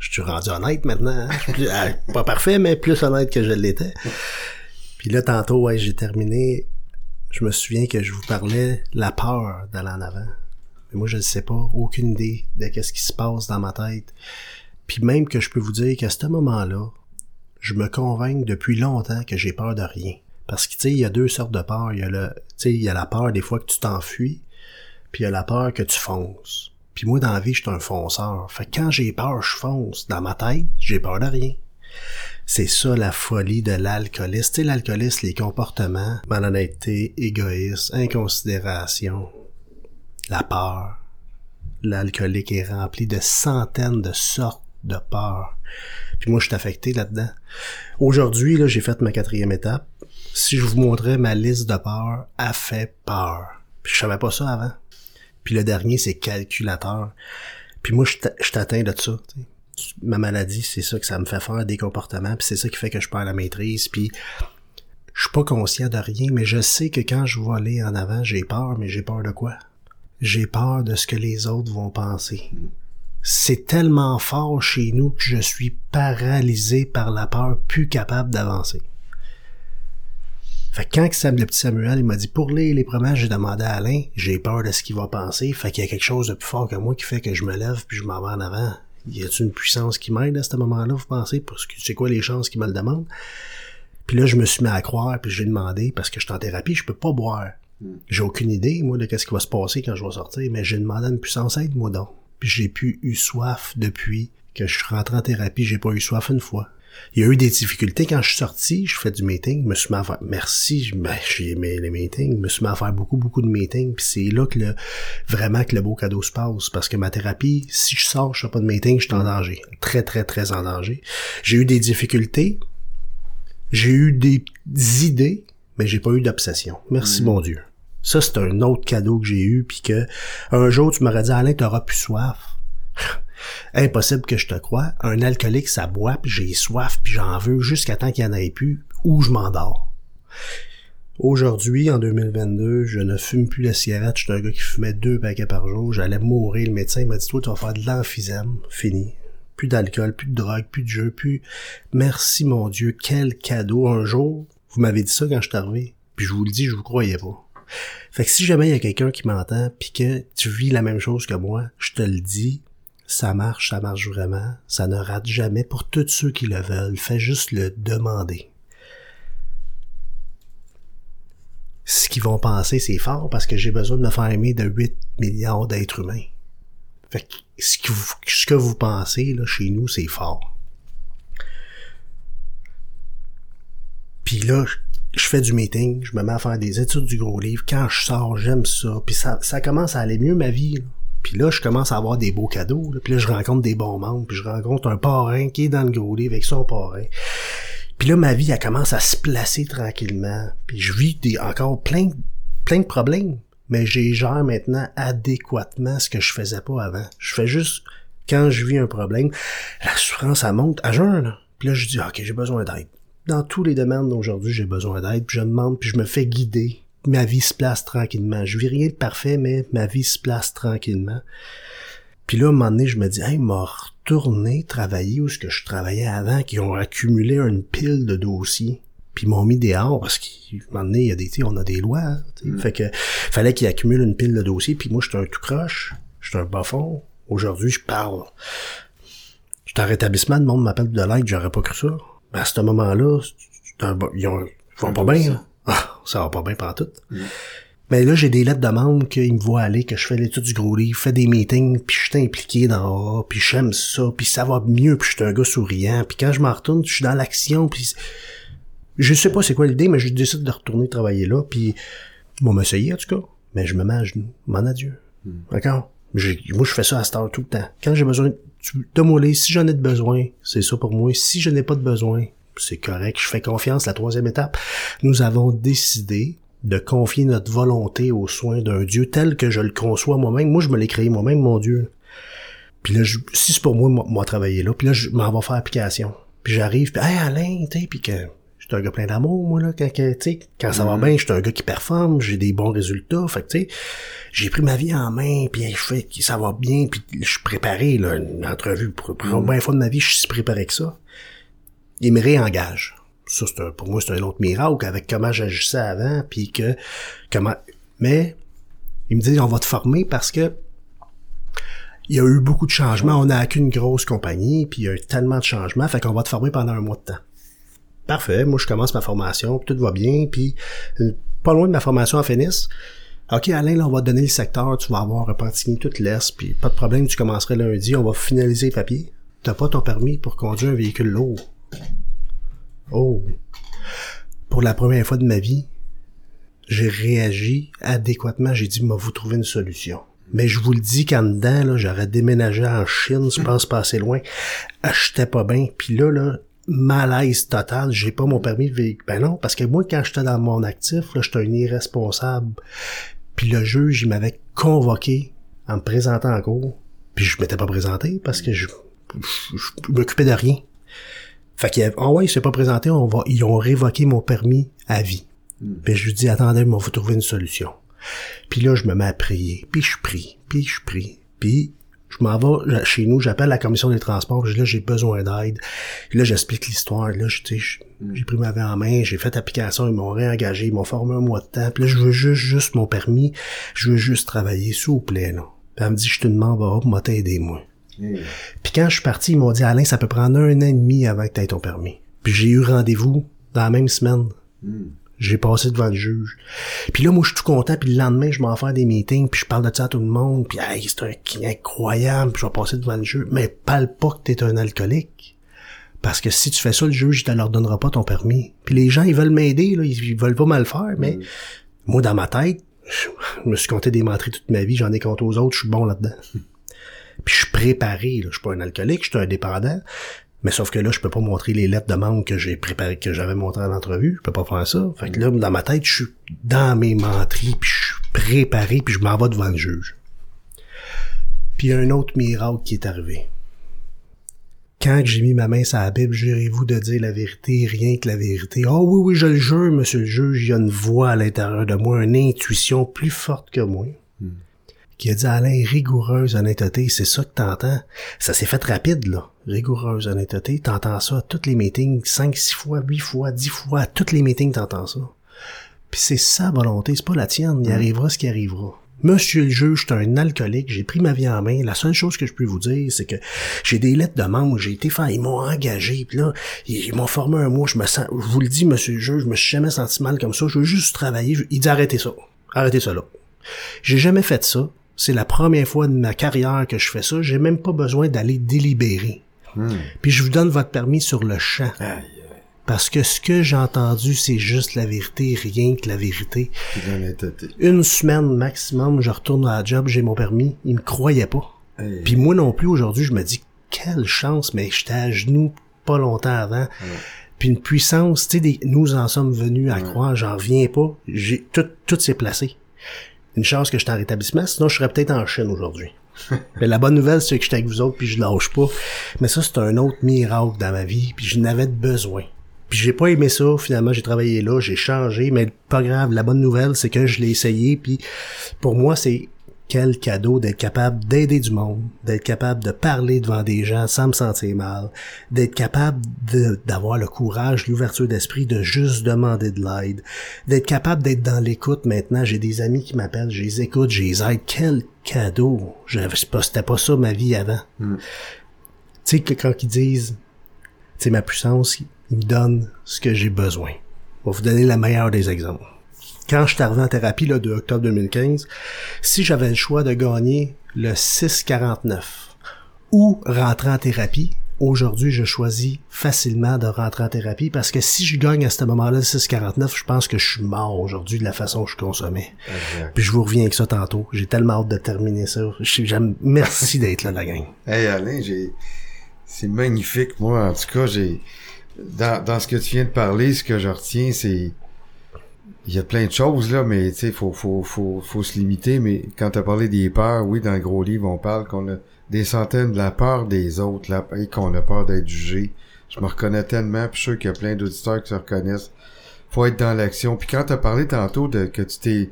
S3: je suis rendu honnête maintenant. Hein. Euh, pas parfait, mais plus honnête que je l'étais. Puis là, tantôt, ouais, j'ai terminé. Je me souviens que je vous parlais la peur d'aller en avant. Mais moi, je ne sais pas, aucune idée de qu'est-ce qui se passe dans ma tête. Puis même que je peux vous dire qu'à ce moment-là, je me convainc depuis longtemps que j'ai peur de rien. Parce que, tu sais, il y a deux sortes de peur. Il y a le, tu sais, il y a la peur des fois que tu t'enfuis, puis il y a la peur que tu fonces. Puis moi, dans la vie, je suis un fonceur. Fait que quand j'ai peur, je fonce. Dans ma tête, j'ai peur de rien. C'est ça la folie de l'alcooliste. Tu sais, l'alcooliste, les comportements, malhonnêteté, égoïsme, inconsidération, la peur. L'alcoolique est rempli de centaines de sortes de peur. Puis moi, je suis affecté là-dedans. Aujourd'hui, là, j'ai fait ma quatrième étape. Si je vous montrais ma liste de peurs, a fait peur. Puis je savais pas ça avant. Puis le dernier, c'est calculateur. Puis moi, je t'atteins de ça. Ma maladie, c'est ça que ça me fait faire des comportements. Puis c'est ça qui fait que je perds la maîtrise. Puis je suis pas conscient de rien, mais je sais que quand je vais aller en avant, j'ai peur, mais j'ai peur de quoi? J'ai peur de ce que les autres vont penser c'est tellement fort chez nous que je suis paralysé par la peur, plus capable d'avancer. Fait que quand Sam, le petit Samuel, il m'a dit, pour lire les promesses, j'ai demandé à Alain, j'ai peur de ce qu'il va penser, fait qu'il y a quelque chose de plus fort que moi qui fait que je me lève puis je m'en vais en avant. Y a-t-il une puissance qui m'aide à ce moment-là, vous pensez? Parce que c'est quoi les chances qu'il me le demande? Puis là, je me suis mis à croire, puis j'ai demandé, parce que je suis en thérapie, je peux pas boire. J'ai aucune idée, moi, de qu'est-ce qui va se passer quand je vais sortir, mais j'ai demandé à une puissance aide, moi donc puis j'ai plus eu soif depuis que je suis rentré en thérapie, j'ai pas eu soif une fois. Il y a eu des difficultés quand je suis sorti, je fais du meeting, je me suis mis à faire, merci, ben, j'ai aimé les meetings, je me suis mis à faire beaucoup, beaucoup de meetings, puis c'est là que le, vraiment que le beau cadeau se passe, parce que ma thérapie, si je sors, je fais pas de meeting, je suis en danger. Très, très, très en danger. J'ai eu des difficultés, j'ai eu des idées, mais j'ai pas eu d'obsession. Merci, bon Dieu. Ça, c'est un autre cadeau que j'ai eu, puis que un jour, tu m'aurais dit, Alain, t'auras plus soif. Impossible que je te croie. Un alcoolique, ça boit, puis j'ai soif, puis j'en veux jusqu'à temps qu'il n'y en ait plus, ou je m'endors. Aujourd'hui, en 2022, je ne fume plus la cigarette. Je suis un gars qui fumait deux paquets par jour. J'allais mourir. Le médecin m'a dit, toi, tu vas faire de l'emphysème. Fini. Plus d'alcool, plus de drogue, plus de jeu, plus... Merci, mon Dieu. Quel cadeau. Un jour, Vous m'avez dit ça quand je suis arrivé. Puis je vous le dis, je vous croyais pas. Fait que si jamais il y a quelqu'un qui m'entend puis que tu vis la même chose que moi, je te le dis, ça marche, ça marche vraiment, ça ne rate jamais pour tous ceux qui le veulent. Fais juste le demander. Ce qu'ils vont penser, c'est fort parce que j'ai besoin de me faire aimer de 8 milliards d'êtres humains. Fait que ce que vous, pensez, là, chez nous, c'est fort. Puis là, je fais du meeting, je me mets à faire des études du gros livre. Quand je sors, j'aime ça. Puis ça, ça commence à aller mieux ma vie. Là. Puis là, je commence à avoir des beaux cadeaux. Là. Puis là, je rencontre des bons membres. Puis je rencontre un parrain qui est dans le gros livre avec son parrain. Puis là, ma vie, elle commence à se placer tranquillement. Puis je vis encore plein, plein de problèmes. Mais j'ai gère maintenant adéquatement ce que je faisais pas avant. Je fais juste, quand je vis un problème, la souffrance, elle monte à jeun, là. Puis là, je dis, OK, j'ai besoin d'aide dans tous les domaines d'aujourd'hui, j'ai besoin d'aide, puis je demande, puis je me fais guider. Ma vie se place tranquillement. Je vis rien de parfait, mais ma vie se place tranquillement. Puis là, à un moment donné, je me dis, hey, m'a retourné travailler où ce que je travaillais avant, qui ont accumulé une pile de dossiers. Puis ils m'ont mis dehors parce qu'à un moment donné, il y a des, on a des lois. Hein, mm. Fait que fallait qu'ils accumulent une pile de dossiers. Puis moi, j'étais un tout croche. J'étais un bas Aujourd'hui, je parle. J'étais en rétablissement, le monde m'appelle de l'aide, j'aurais pas cru ça. À ce moment-là, ils, ont, vont pas bien. Ah, ça va pas bien par tout. Mm. Mais là, j'ai des lettres de membres qu'ils me voient aller, que je fais l'étude du gros livre, fais des meetings, puis je suis impliqué dans puis j'aime ça, puis ça va mieux, puis je suis un gars souriant, puis quand je m'en retourne, je suis dans l'action, puis je sais pas c'est quoi l'idée, mais je décide de retourner travailler là, puis bon, m'essayer en tout cas, mais je me mets à genoux, mon adieu. Mm. D'accord? Moi, je fais ça à cette heure tout le temps. Quand j'ai besoin de mouler, si j'en ai de besoin, c'est ça pour moi. Si je n'ai pas de besoin, c'est correct. Je fais confiance. La troisième étape, nous avons décidé de confier notre volonté aux soins d'un Dieu tel que je le conçois moi-même. Moi, je me l'ai créé moi-même, mon Dieu. Puis là, si c'est pour moi, moi, travailler là, puis là, je m'en vais faire application. Puis j'arrive, puis hey Alain, tu puis que suis un gars plein d'amour, moi, là, quand, quand ça va bien, je suis un gars qui performe, j'ai des bons résultats, fait que, tu sais, j'ai pris ma vie en main, puis je fais que ça va bien, puis je suis préparé, là, une entrevue, pour, pour mm. la fois de ma vie, je suis préparé que ça. Il me réengage. Ça, c'est pour moi, c'est un autre miracle, avec comment j'agissais avant, puis que, comment, mais, il me dit, on va te former parce que, il y a eu beaucoup de changements. On n'a qu'une grosse compagnie, puis il y a eu tellement de changements, fait qu'on va te former pendant un mois de temps. Parfait, moi je commence ma formation, tout va bien, puis euh, pas loin de ma formation en finisse. OK, Alain, là, on va te donner le secteur, tu vas avoir un tout l'Est, puis pas de problème, tu commencerais lundi, on va finaliser les papiers. T'as pas ton permis pour conduire un véhicule lourd. Oh. Pour la première fois de ma vie, j'ai réagi adéquatement, j'ai dit, moi, vous trouver une solution? Mais je vous le dis qu'en dedans, là, j'aurais déménagé en Chine, je pense pas assez loin. Achetais pas bien. Puis là, là, malaise total, j'ai pas mon permis de véhicule. Ben non, parce que moi, quand j'étais dans mon actif, là, j'étais un irresponsable. Puis le juge, il m'avait convoqué en me présentant en cours. Puis je m'étais pas présenté parce que je, je, m'occupais de rien. Fait qu'il ah ouais, il s'est pas présenté, on va, ils ont révoqué mon permis à vie. Hmm. Puis je lui dis, attendez, il faut trouver une solution. Puis là, je me mets à prier, puis je prie, puis je prie. Puis je m'en vais chez nous, j'appelle la commission des transports, je dis là j'ai besoin d'aide. Là j'explique l'histoire, là mm. j'ai pris ma vie en main, j'ai fait application, ils m'ont réengagé, ils m'ont formé un mois de temps. Puis là je veux juste juste mon permis, je veux juste travailler, s'il vous plaît là. Puis elle me dit je te demande va moi t'aider moi. Mm. Puis quand je suis parti, ils m'ont dit Alain, ça peut prendre un an et demi avant que tu aies ton permis. Puis j'ai eu rendez-vous dans la même semaine. Mm. J'ai passé devant le juge. Puis là, moi, je suis tout content. Puis le lendemain, je m'en fais des meetings. Puis je parle de ça à tout le monde. Puis hey, c'est un incroyable. Puis je vais passer devant le juge. Mais parle pas que t'es un alcoolique. Parce que si tu fais ça, le juge, il te leur donnera pas ton permis. Puis les gens, ils veulent m'aider. là Ils, veulent pas mal faire. Mais mm. moi, dans ma tête, je me suis compté des menteries toute ma vie. J'en ai compté aux autres. Je suis bon là-dedans. Puis je suis préparé. Là. Je suis pas un alcoolique. Je suis un dépendant. Mais sauf que là, je peux pas montrer les lettres de demande que j'ai préparées, que j'avais montrées à l'entrevue. Je peux pas faire ça. Fait que là, dans ma tête, je suis dans mes menteries, puis je suis préparé, puis je m'en vais devant le juge. Puis un autre miracle qui est arrivé. Quand j'ai mis ma main sur la Bible, jurez-vous de dire la vérité, rien que la vérité. Oh oui, oui, je le jure, monsieur le juge, il y a une voix à l'intérieur de moi, une intuition plus forte que moi. Hmm. Qui a dit Alain, rigoureuse honnêteté, c'est ça que t'entends. Ça s'est fait rapide, là. Rigoureuse honnêteté, t'entends ça à tous les meetings, cinq, six fois, huit fois, dix fois, à tous les meetings t'entends ça. Puis c'est sa volonté, c'est pas la tienne, il arrivera ce qui arrivera. Monsieur le juge, je suis un alcoolique, j'ai pris ma vie en main. La seule chose que je peux vous dire, c'est que j'ai des lettres de membres, j'ai été faire, ils m'ont engagé, puis là, ils, m'ont formé un mois, je me sens, je vous le dis, monsieur le juge, je me suis jamais senti mal comme ça, je veux juste travailler. Il dit arrêtez ça. Arrêtez ça là. J'ai jamais fait ça. C'est la première fois de ma carrière que je fais ça. J'ai même pas besoin d'aller délibérer.
S2: Hmm.
S3: Puis je vous donne votre permis sur le champ.
S2: Aïe.
S3: Parce que ce que j'ai entendu, c'est juste la vérité, rien que la vérité. Une semaine maximum, je retourne à la job, j'ai mon permis. Ils me croyaient pas.
S2: Aïe.
S3: Puis moi non plus, aujourd'hui, je me dis, quelle chance, mais j'étais à genoux pas longtemps avant. Puis une puissance, tu sais, nous en sommes venus à croire, j'en reviens pas. J'ai tout, tout s'est placé. Une chance que j'étais en rétablissement, sinon je serais peut-être en Chine aujourd'hui. Mais la bonne nouvelle, c'est que j'étais avec vous autres, puis je lâche pas. Mais ça, c'est un autre miracle dans ma vie, puis je n'avais de besoin. Puis j'ai pas aimé ça, finalement, j'ai travaillé là, j'ai changé, mais pas grave. La bonne nouvelle, c'est que je l'ai essayé, puis pour moi, c'est quel cadeau d'être capable d'aider du monde, d'être capable de parler devant des gens sans me sentir mal, d'être capable d'avoir le courage, l'ouverture d'esprit de juste demander de l'aide, d'être capable d'être dans l'écoute maintenant. J'ai des amis qui m'appellent, je les écoute, je les aide. Quel cadeau! Pas, c'était pas ça ma vie avant. Tu sais, que quand ils disent, tu sais, ma puissance, ils me donnent ce que j'ai besoin. Je vais vous donner le meilleur des exemples. Quand je suis arrivé en thérapie, là, de octobre 2015, si j'avais le choix de gagner le 649 ou rentrer en thérapie, aujourd'hui, je choisis facilement de rentrer en thérapie parce que si je gagne à ce moment-là le 649, je pense que je suis mort aujourd'hui de la façon que je consommais.
S2: Exact.
S3: Puis je vous reviens avec ça tantôt. J'ai tellement hâte de terminer ça. J'aime- Merci d'être là, la gang.
S2: Hey Alain, j'ai c'est magnifique. Moi, en tout cas, j'ai dans, dans ce que tu viens de parler, ce que je retiens, c'est il y a plein de choses là, mais tu sais, faut, faut, faut, faut se limiter. Mais quand tu as parlé des peurs, oui, dans le gros livre, on parle qu'on a des centaines de la peur des autres, là, et qu'on a peur d'être jugé. Je me reconnais tellement, puis je suis sûr qu'il y a plein d'auditeurs qui se reconnaissent. Faut être dans l'action. Puis quand tu as parlé tantôt de que tu t'es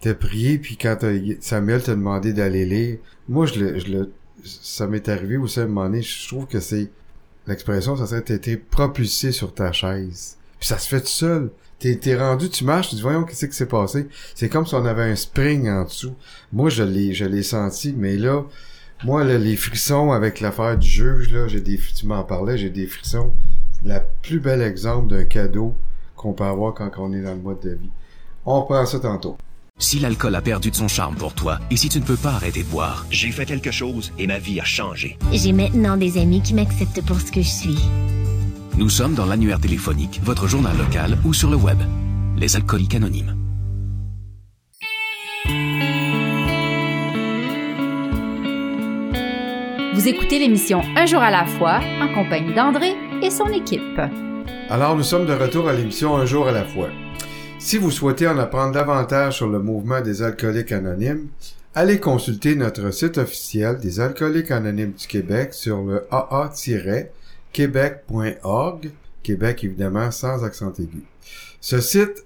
S2: t'as prié, puis quand Samuel t'a demandé d'aller lire, moi je le, je le ça m'est arrivé aussi à un moment donné, je trouve que c'est l'expression, ça serait été propulsé sur ta chaise. Puis ça se fait tout seul. T'es, t'es rendu, tu marches, tu dis voyons qu'est-ce qui s'est passé? C'est comme si on avait un spring en dessous. Moi je l'ai, je l'ai senti, mais là, moi là, les frissons avec l'affaire du juge là, j'ai des, tu m'en parlais, j'ai des frissons. C'est la plus bel exemple d'un cadeau qu'on peut avoir quand on est dans le mode de vie. On reprend ça tantôt.
S6: Si l'alcool a perdu de son charme pour toi et si tu ne peux pas arrêter de boire,
S7: J'ai fait quelque chose et ma vie a changé.
S8: J'ai maintenant des amis qui m'acceptent pour ce que je suis.
S6: Nous sommes dans l'annuaire téléphonique, votre journal local ou sur le web. Les alcooliques anonymes.
S1: Vous écoutez l'émission Un jour à la fois en compagnie d'André et son équipe.
S2: Alors, nous sommes de retour à l'émission Un jour à la fois. Si vous souhaitez en apprendre davantage sur le mouvement des alcooliques anonymes, allez consulter notre site officiel des alcooliques anonymes du Québec sur le aa-québec.org, Québec évidemment sans accent aigu. Ce site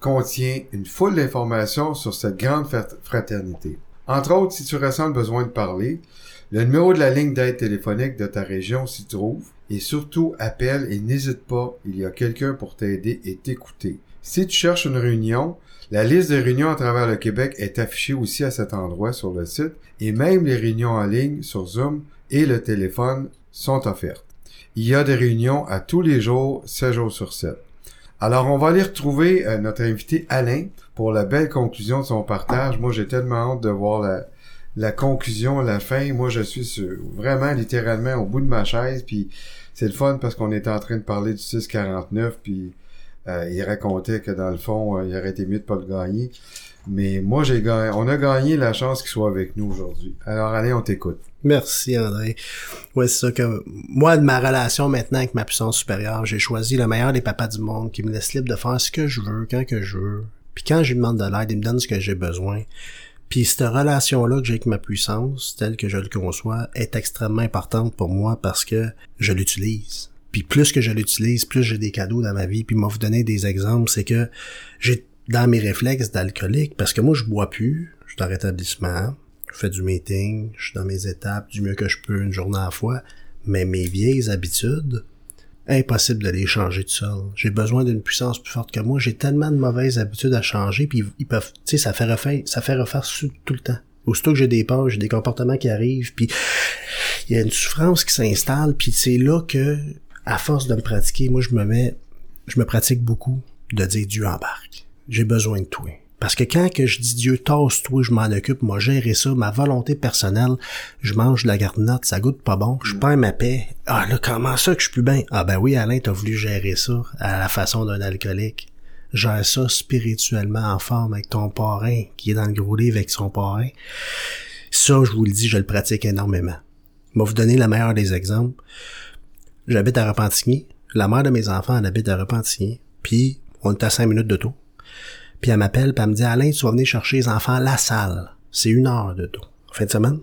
S2: contient une foule d'informations sur cette grande frat- fraternité. Entre autres, si tu ressens le besoin de parler, le numéro de la ligne d'aide téléphonique de ta région s'y trouve et surtout appelle et n'hésite pas, il y a quelqu'un pour t'aider et t'écouter. Si tu cherches une réunion, la liste de réunions à travers le Québec est affichée aussi à cet endroit sur le site et même les réunions en ligne sur Zoom et le téléphone sont offertes. Il y a des réunions à tous les jours, 7 jours sur 7. Alors, on va aller retrouver euh, notre invité Alain pour la belle conclusion de son partage. Moi, j'ai tellement hâte de voir la, conclusion, la fin. Moi, je suis vraiment littéralement au bout de ma chaise. Puis c'est le fun parce qu'on était en train de parler du 649. Puis euh, il racontait que dans le fond, euh, il aurait été mieux de pas le gagner. Mais moi, j'ai gagné. On a gagné la chance qu'il soit avec nous aujourd'hui. Alors, Alain, on t'écoute.
S3: Merci André. Ouais, c'est ça que moi de ma relation maintenant avec ma puissance supérieure, j'ai choisi le meilleur des papas du monde qui me laisse libre de faire ce que je veux quand que je veux. Puis quand je lui demande de l'aide, il me donne ce que j'ai besoin. Puis cette relation-là que j'ai avec ma puissance, telle que je le conçois, est extrêmement importante pour moi parce que je l'utilise. Puis plus que je l'utilise, plus j'ai des cadeaux dans ma vie. Puis moi vous donner des exemples, c'est que j'ai dans mes réflexes d'alcoolique, parce que moi je bois plus, je suis en rétablissement, je fais du meeting, je suis dans mes étapes du mieux que je peux une journée à la fois, mais mes vieilles habitudes, impossible de les changer tout seul. J'ai besoin d'une puissance plus forte que moi. J'ai tellement de mauvaises habitudes à changer, puis ils peuvent, tu sais, ça fait refaire, ça fait refaire tout le temps. Aussitôt que j'ai des peurs, j'ai des comportements qui arrivent, puis il y a une souffrance qui s'installe, puis c'est là que, à force de me pratiquer, moi je me mets, je me pratique beaucoup de dire Dieu embarque. J'ai besoin de toi. Parce que quand que je dis Dieu, tasse-toi, je m'en occupe, moi gérer ça, ma volonté personnelle, je mange de la garnotte, ça goûte pas bon, je perds ma paix. Ah là, comment ça que je suis plus bien? Ah ben oui, Alain, t'as voulu gérer ça à la façon d'un alcoolique. Gère ça spirituellement en forme avec ton parrain qui est dans le gros livre avec son parrain. Ça, je vous le dis, je le pratique énormément. Je vais vous donner la meilleure des exemples. J'habite à Repentigny. La mère de mes enfants, elle habite à Repentigny. Puis, on est à cinq minutes de tout. Puis elle m'appelle, puis elle me dit Alain, tu vas venir chercher les enfants à la salle. C'est une heure de tout. Fin de semaine.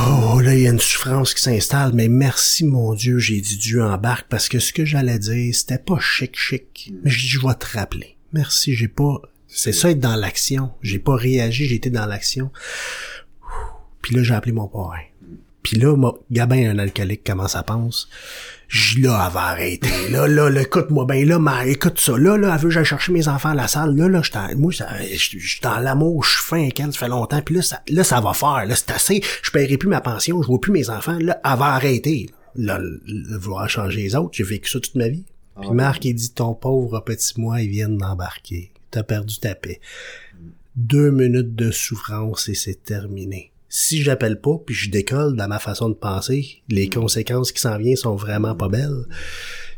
S3: Oh, là, il y a une souffrance qui s'installe, mais merci, mon Dieu, j'ai dit Dieu embarque, parce que ce que j'allais dire, c'était pas chic, chic. Mais je dis, je vais te rappeler. Merci, j'ai pas... C'est ça, être dans l'action. J'ai pas réagi, été dans l'action. Puis là, j'ai appelé mon parrain. Puis là, Gabin, un alcoolique, comment ça pense? Je là, elle va arrêter. Là, là, là écoute-moi ben là, mais écoute ça. Là, là, elle veut que j'aille chercher mes enfants à la salle. Là, là, je moi, je suis dans l'amour, je suis fin avec elle, ça fait longtemps. Puis là, ça, là, ça va faire. Là, c'est assez. Je paierai plus ma pension, je vois plus mes enfants. Là, elle va arrêter. Là, là vouloir changer les autres. J'ai vécu ça toute ma vie. Puis Marc, il dit, ton pauvre petit moi, ils viennent d'embarquer. T'as perdu ta paix. Deux minutes de souffrance et c'est terminé si j'appelle pas puis je décolle dans ma façon de penser, les mm. conséquences qui s'en viennent sont vraiment pas belles.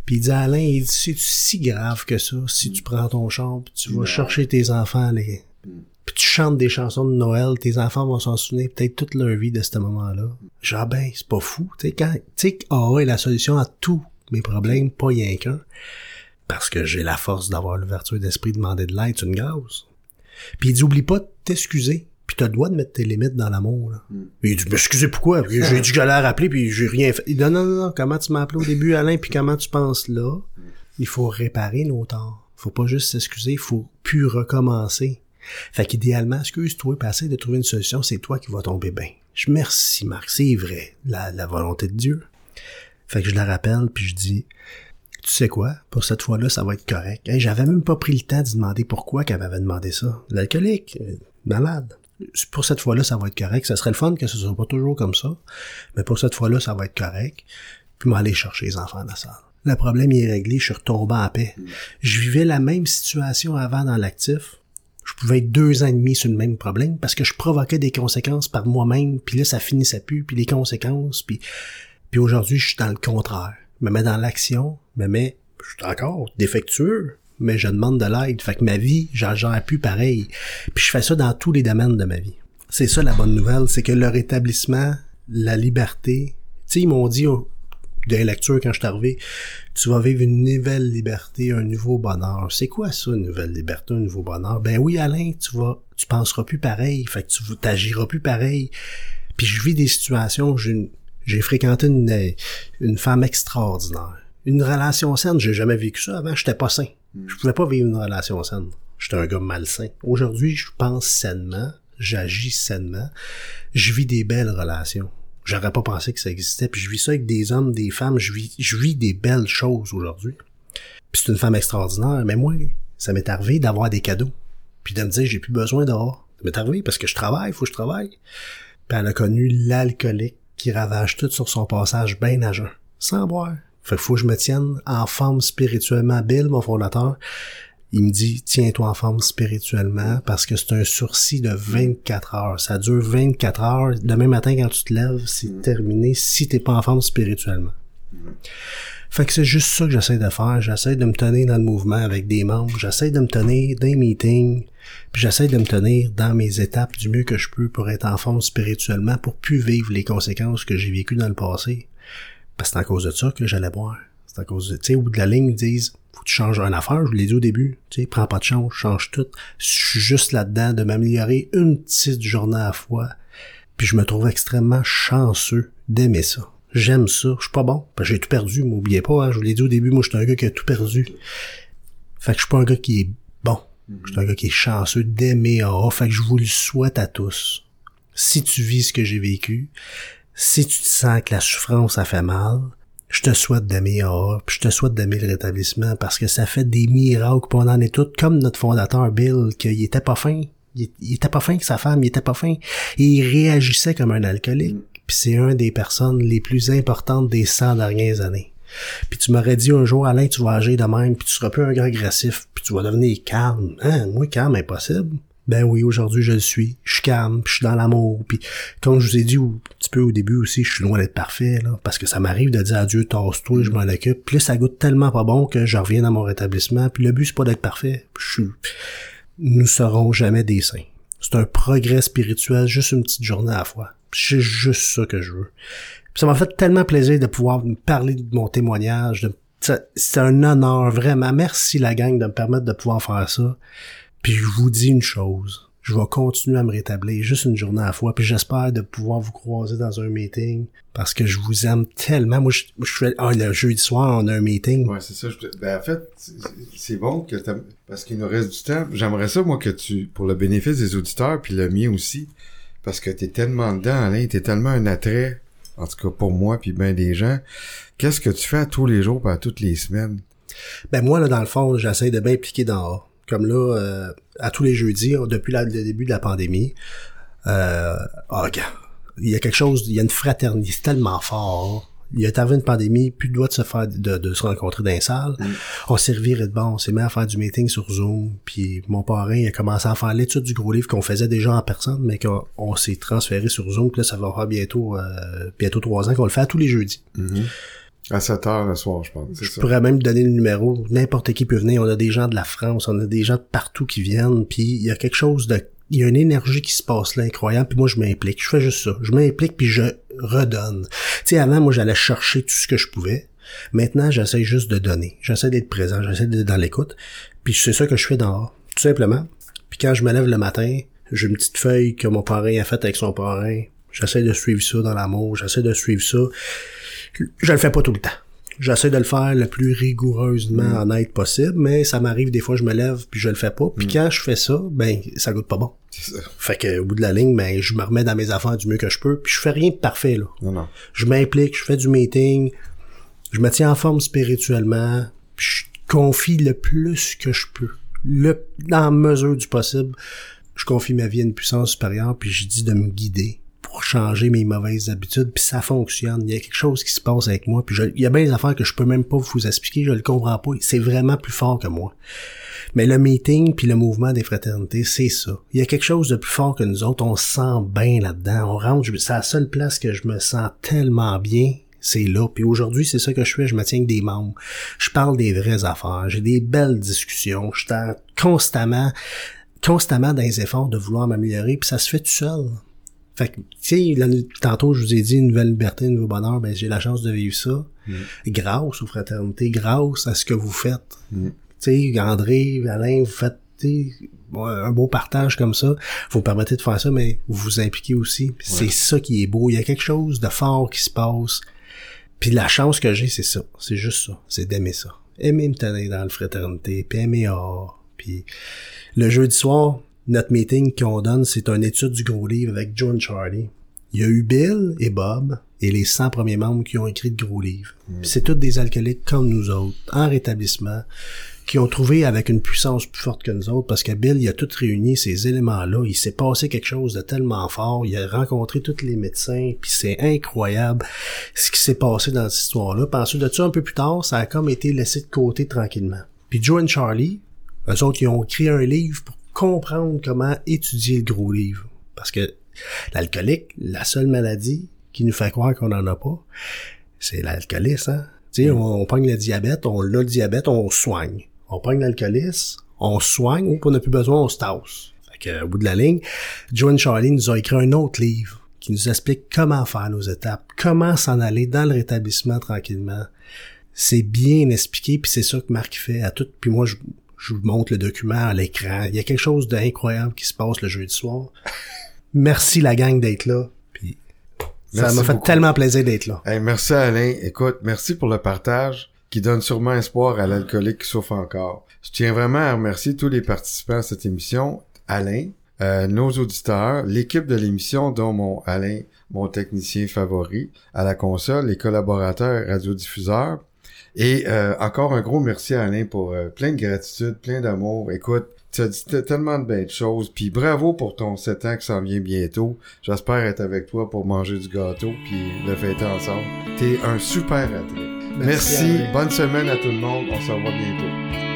S3: Puis il dit Alain, il dit c'est si grave que ça si tu prends ton puis tu vas chercher tes enfants les mm. puis tu chantes des chansons de Noël, tes enfants vont s'en souvenir peut-être toute leur vie de ce moment-là. Genre ben, c'est pas fou, tu sais quand tu sais AA est la solution à tous mes problèmes, pas rien qu'un. Parce que j'ai la force d'avoir l'ouverture d'esprit de demander de l'aide, c'est une grâce. Puis il dit oublie pas de t'excuser puis t'as le droit de mettre tes limites dans l'amour. Là. Mm. Il dit, excusez pourquoi? J'ai dit que j'allais rappeler, puis j'ai rien fait. Il dit, non, non, non, comment tu m'as appelé au début, Alain, puis comment tu penses là? Il faut réparer nos torts. Faut pas juste s'excuser, il faut plus recommencer. Fait qu'idéalement, excuse-toi, passer de trouver une solution, c'est toi qui vas tomber bien. Je merci, Marc, c'est vrai, la, la volonté de Dieu. Fait que je la rappelle, puis je dis, tu sais quoi, pour cette fois-là, ça va être correct. J'avais même pas pris le temps de demander pourquoi qu'elle m'avait demandé ça. L'alcoolique, euh, malade pour cette fois-là, ça va être correct. Ça serait le fun que ce soit pas toujours comme ça. Mais pour cette fois-là, ça va être correct. Puis m'aller chercher les enfants dans la salle. Le problème est réglé, je suis retombé en paix. Je vivais la même situation avant dans l'actif. Je pouvais être deux ans et demi sur le même problème parce que je provoquais des conséquences par moi-même, puis là, ça finissait plus, puis les conséquences, puis, puis aujourd'hui, je suis dans le contraire. Je me mets dans l'action, me mets, je suis encore défectueux, mais je demande de l'aide. Fait que ma vie, j'en gère plus pareil. Puis je fais ça dans tous les domaines de ma vie. C'est ça la bonne nouvelle, c'est que leur établissement, la liberté, tu sais, ils m'ont dit oh, de la lecture quand je suis arrivé, tu vas vivre une nouvelle liberté, un nouveau bonheur. C'est quoi ça, une nouvelle liberté, un nouveau bonheur? Ben oui, Alain, tu vas, tu penseras plus pareil, fait que tu t'agiras plus pareil. Puis je vis des situations, j'ai fréquenté une, une femme extraordinaire. Une relation saine, j'ai jamais vécu ça avant, j'étais pas sain. Je pouvais pas vivre une relation saine. J'étais un gars malsain. Aujourd'hui, je pense sainement, j'agis sainement, je vis des belles relations. J'aurais pas pensé que ça existait. Puis je vis ça avec des hommes, des femmes. Je vis, je vis des belles choses aujourd'hui. Puis c'est une femme extraordinaire. Mais moi, ça m'est arrivé d'avoir des cadeaux. Puis de me dire, j'ai plus besoin d'avoir. Ça m'est arrivé parce que je travaille, faut que je travaille. Puis elle a connu l'alcoolique qui ravage tout sur son passage bien à Sans boire. Fait que faut que je me tienne en forme spirituellement. Bill, mon fondateur, il me dit, tiens-toi en forme spirituellement parce que c'est un sursis de 24 heures. Ça dure 24 heures. Demain matin, quand tu te lèves, c'est mm. terminé si t'es pas en forme spirituellement. Mm. Fait que c'est juste ça que j'essaie de faire. J'essaie de me tenir dans le mouvement avec des membres. J'essaie de me tenir dans les meetings. Puis j'essaie de me tenir dans mes étapes du mieux que je peux pour être en forme spirituellement, pour plus vivre les conséquences que j'ai vécues dans le passé. Parce que c'est à cause de ça que j'allais boire. C'est à cause de, tu sais, au bout de la ligne, ils disent, faut que tu changes une affaire, je vous l'ai dit au début, tu sais, prends pas de chance, change tout. Je suis juste là-dedans de m'améliorer une petite journée à la fois. Puis je me trouve extrêmement chanceux d'aimer ça. J'aime ça. Je suis pas bon. Parce que j'ai tout perdu, m'oubliez pas, hein, je vous l'ai dit au début, moi je suis un gars qui a tout perdu. Fait que je suis pas un gars qui est bon. Je suis un gars qui est chanceux d'aimer AA. Fait que je vous le souhaite à tous si tu vis ce que j'ai vécu, si tu te sens que la souffrance a fait mal, je te souhaite d'aimer AA, puis je te souhaite d'aimer le rétablissement parce que ça fait des miracles, puis on en est tous comme notre fondateur Bill, qu'il était pas fin. Il, il était pas fin que sa femme, il était pas fin. Il réagissait comme un alcoolique. Puis c'est un des personnes les plus importantes des 100 dernières années. Puis tu m'aurais dit un jour, Alain, tu vas agir de même, puis tu seras plus un gars agressif, puis tu vas devenir calme. Hein, moi, calme, impossible. Ben oui, aujourd'hui, je le suis. Je suis calme, puis je suis dans l'amour. Puis comme je vous ai dit un petit peu au début aussi, je suis loin d'être parfait, parce que ça m'arrive de dire adieu, tasse-toi, je m'en occupe. Puis ça goûte tellement pas bon que je reviens dans mon rétablissement. Puis le but, c'est pas d'être parfait. Je suis... Nous serons jamais des saints. C'est un progrès spirituel, juste une petite journée à la fois. C'est juste ça que je veux. Puis ça m'a fait tellement plaisir de pouvoir parler de mon témoignage. De... C'est un honneur, vraiment. Merci la gang de me permettre de pouvoir faire ça. Puis je vous dis une chose. Je vais continuer à me rétablir juste une journée à la fois. Puis j'espère de pouvoir vous croiser dans un meeting parce que je vous aime tellement. Moi, je, je fais ah, le jeudi soir, on a un meeting.
S2: Ouais, c'est ça. Je, ben, en fait, c'est bon que parce qu'il nous reste du temps. J'aimerais ça, moi, que tu, pour le bénéfice des auditeurs, puis le mien aussi, parce que t'es tellement dedans, Alain, t'es tellement un attrait, en tout cas pour moi, puis ben des gens. Qu'est-ce que tu fais à tous les jours, pas toutes les semaines?
S3: Ben moi, là, dans le fond, j'essaie de m'impliquer dans comme là, euh, à tous les jeudis, depuis le début de la pandémie, euh, oh, il y a quelque chose, il y a une fraternité tellement fort. Il y a arrivé une pandémie, plus de droit de se faire, de, se rencontrer dans les salles. Mm. On s'est reviré de bon, on s'est mis à faire du meeting sur Zoom, puis mon parrain il a commencé à faire l'étude du gros livre qu'on faisait déjà en personne, mais qu'on s'est transféré sur Zoom, là, ça va faire bientôt, euh, bientôt trois ans qu'on le fait à tous les jeudis.
S2: Mm-hmm. À 7 heures le soir, je pense.
S3: Je pourrais même donner le numéro. N'importe qui peut venir. On a des gens de la France, on a des gens de partout qui viennent. Puis il y a quelque chose de... Il y a une énergie qui se passe là incroyable. Puis moi, je m'implique. Je fais juste ça. Je m'implique puis je redonne. Tu sais, avant, moi, j'allais chercher tout ce que je pouvais. Maintenant, j'essaie juste de donner. J'essaie d'être présent. J'essaie d'être dans l'écoute. Puis c'est ça que je fais dehors. Tout simplement. Puis quand je me lève le matin, j'ai une petite feuille que mon parrain a faite avec son parrain. J'essaie de suivre ça dans l'amour. J'essaie de suivre ça je le fais pas tout le temps. J'essaie de le faire le plus rigoureusement mm. honnête possible, mais ça m'arrive des fois je me lève puis je le fais pas. Puis mm. quand je fais ça, ben ça goûte pas bon. Ça. Fait que au bout de la ligne, ben je me remets dans mes affaires du mieux que je peux. Puis je fais rien de parfait là.
S2: Non, non.
S3: Je m'implique, je fais du meeting, je me tiens en forme spirituellement, puis je confie le plus que je peux, le dans la mesure du possible. Je confie ma vie à une puissance supérieure, puis je dis de me guider pour changer mes mauvaises habitudes, puis ça fonctionne. Il y a quelque chose qui se passe avec moi, puis il y a bien des affaires que je peux même pas vous expliquer, je le comprends pas. C'est vraiment plus fort que moi. Mais le meeting puis le mouvement des fraternités, c'est ça. Il y a quelque chose de plus fort que nous autres. On se sent bien là-dedans. On rentre, c'est la seule place que je me sens tellement bien. C'est là. Puis aujourd'hui, c'est ça que je fais. Je me tiens avec des membres. Je parle des vraies affaires. J'ai des belles discussions. Je suis constamment, constamment dans les efforts de vouloir m'améliorer. Puis ça se fait tout seul. Fait que, tu sais, tantôt, je vous ai dit, une nouvelle liberté, un nouveau bonheur, ben, j'ai la chance de vivre ça. Mm. Grâce aux fraternités, grâce à ce que vous faites. Mm. Tu sais, André, Alain, vous faites un beau partage comme ça. Vous me permettez de faire ça, mais vous vous impliquez aussi. C'est ça qui est beau. Il y a quelque chose de fort qui se passe. Puis la chance que j'ai, c'est ça. C'est juste ça. C'est d'aimer ça. Aimer me tenir dans la fraternité, puis aimer or. Puis le jeudi soir, notre meeting qu'on donne, c'est une étude du gros livre avec John Charlie. Il y a eu Bill et Bob et les 100 premiers membres qui ont écrit le gros livre. Mm. C'est tous des alcooliques comme nous autres, en rétablissement, qui ont trouvé avec une puissance plus forte que nous autres, parce que Bill, il a tout réuni ces éléments-là. Il s'est passé quelque chose de tellement fort. Il a rencontré tous les médecins, puis c'est incroyable ce qui s'est passé dans cette histoire-là. Ensuite de ça, un peu plus tard, ça a comme été laissé de côté tranquillement. Puis Joe et Charlie, eux autres, ils ont écrit un livre pour comprendre comment étudier le gros livre. Parce que l'alcoolique, la seule maladie qui nous fait croire qu'on n'en a pas, c'est l'alcoolisme. Hein? Tu sais, on, on pogne le diabète, on a le diabète, on soigne. On pogne l'alcoolisme, on soigne, ou on n'a plus besoin, on se tasse. Fait que, au bout de la ligne, Joan Charlie nous a écrit un autre livre qui nous explique comment faire nos étapes, comment s'en aller dans le rétablissement tranquillement. C'est bien expliqué, puis c'est ça que Marc fait à tout. Puis moi, je, je vous montre le document à l'écran. Il y a quelque chose d'incroyable qui se passe le jeudi soir. Merci la gang d'être là. Puis ça m'a fait tellement plaisir d'être là.
S2: merci Alain. Écoute, merci pour le partage qui donne sûrement espoir à l'alcoolique qui souffre encore. Je tiens vraiment à remercier tous les participants à cette émission. Alain, euh, nos auditeurs, l'équipe de l'émission, dont mon Alain, mon technicien favori, à la console, les collaborateurs radiodiffuseurs. Et euh, encore un gros merci à Alain pour euh, plein de gratitude, plein d'amour. Écoute, tu as dit tellement de belles choses. Puis bravo pour ton 7 ans qui s'en vient bientôt. J'espère être avec toi pour manger du gâteau puis le fêter ensemble. T'es un super athlète. Merci.
S3: Alain.
S2: Bonne semaine à tout le monde. On se revoit bientôt.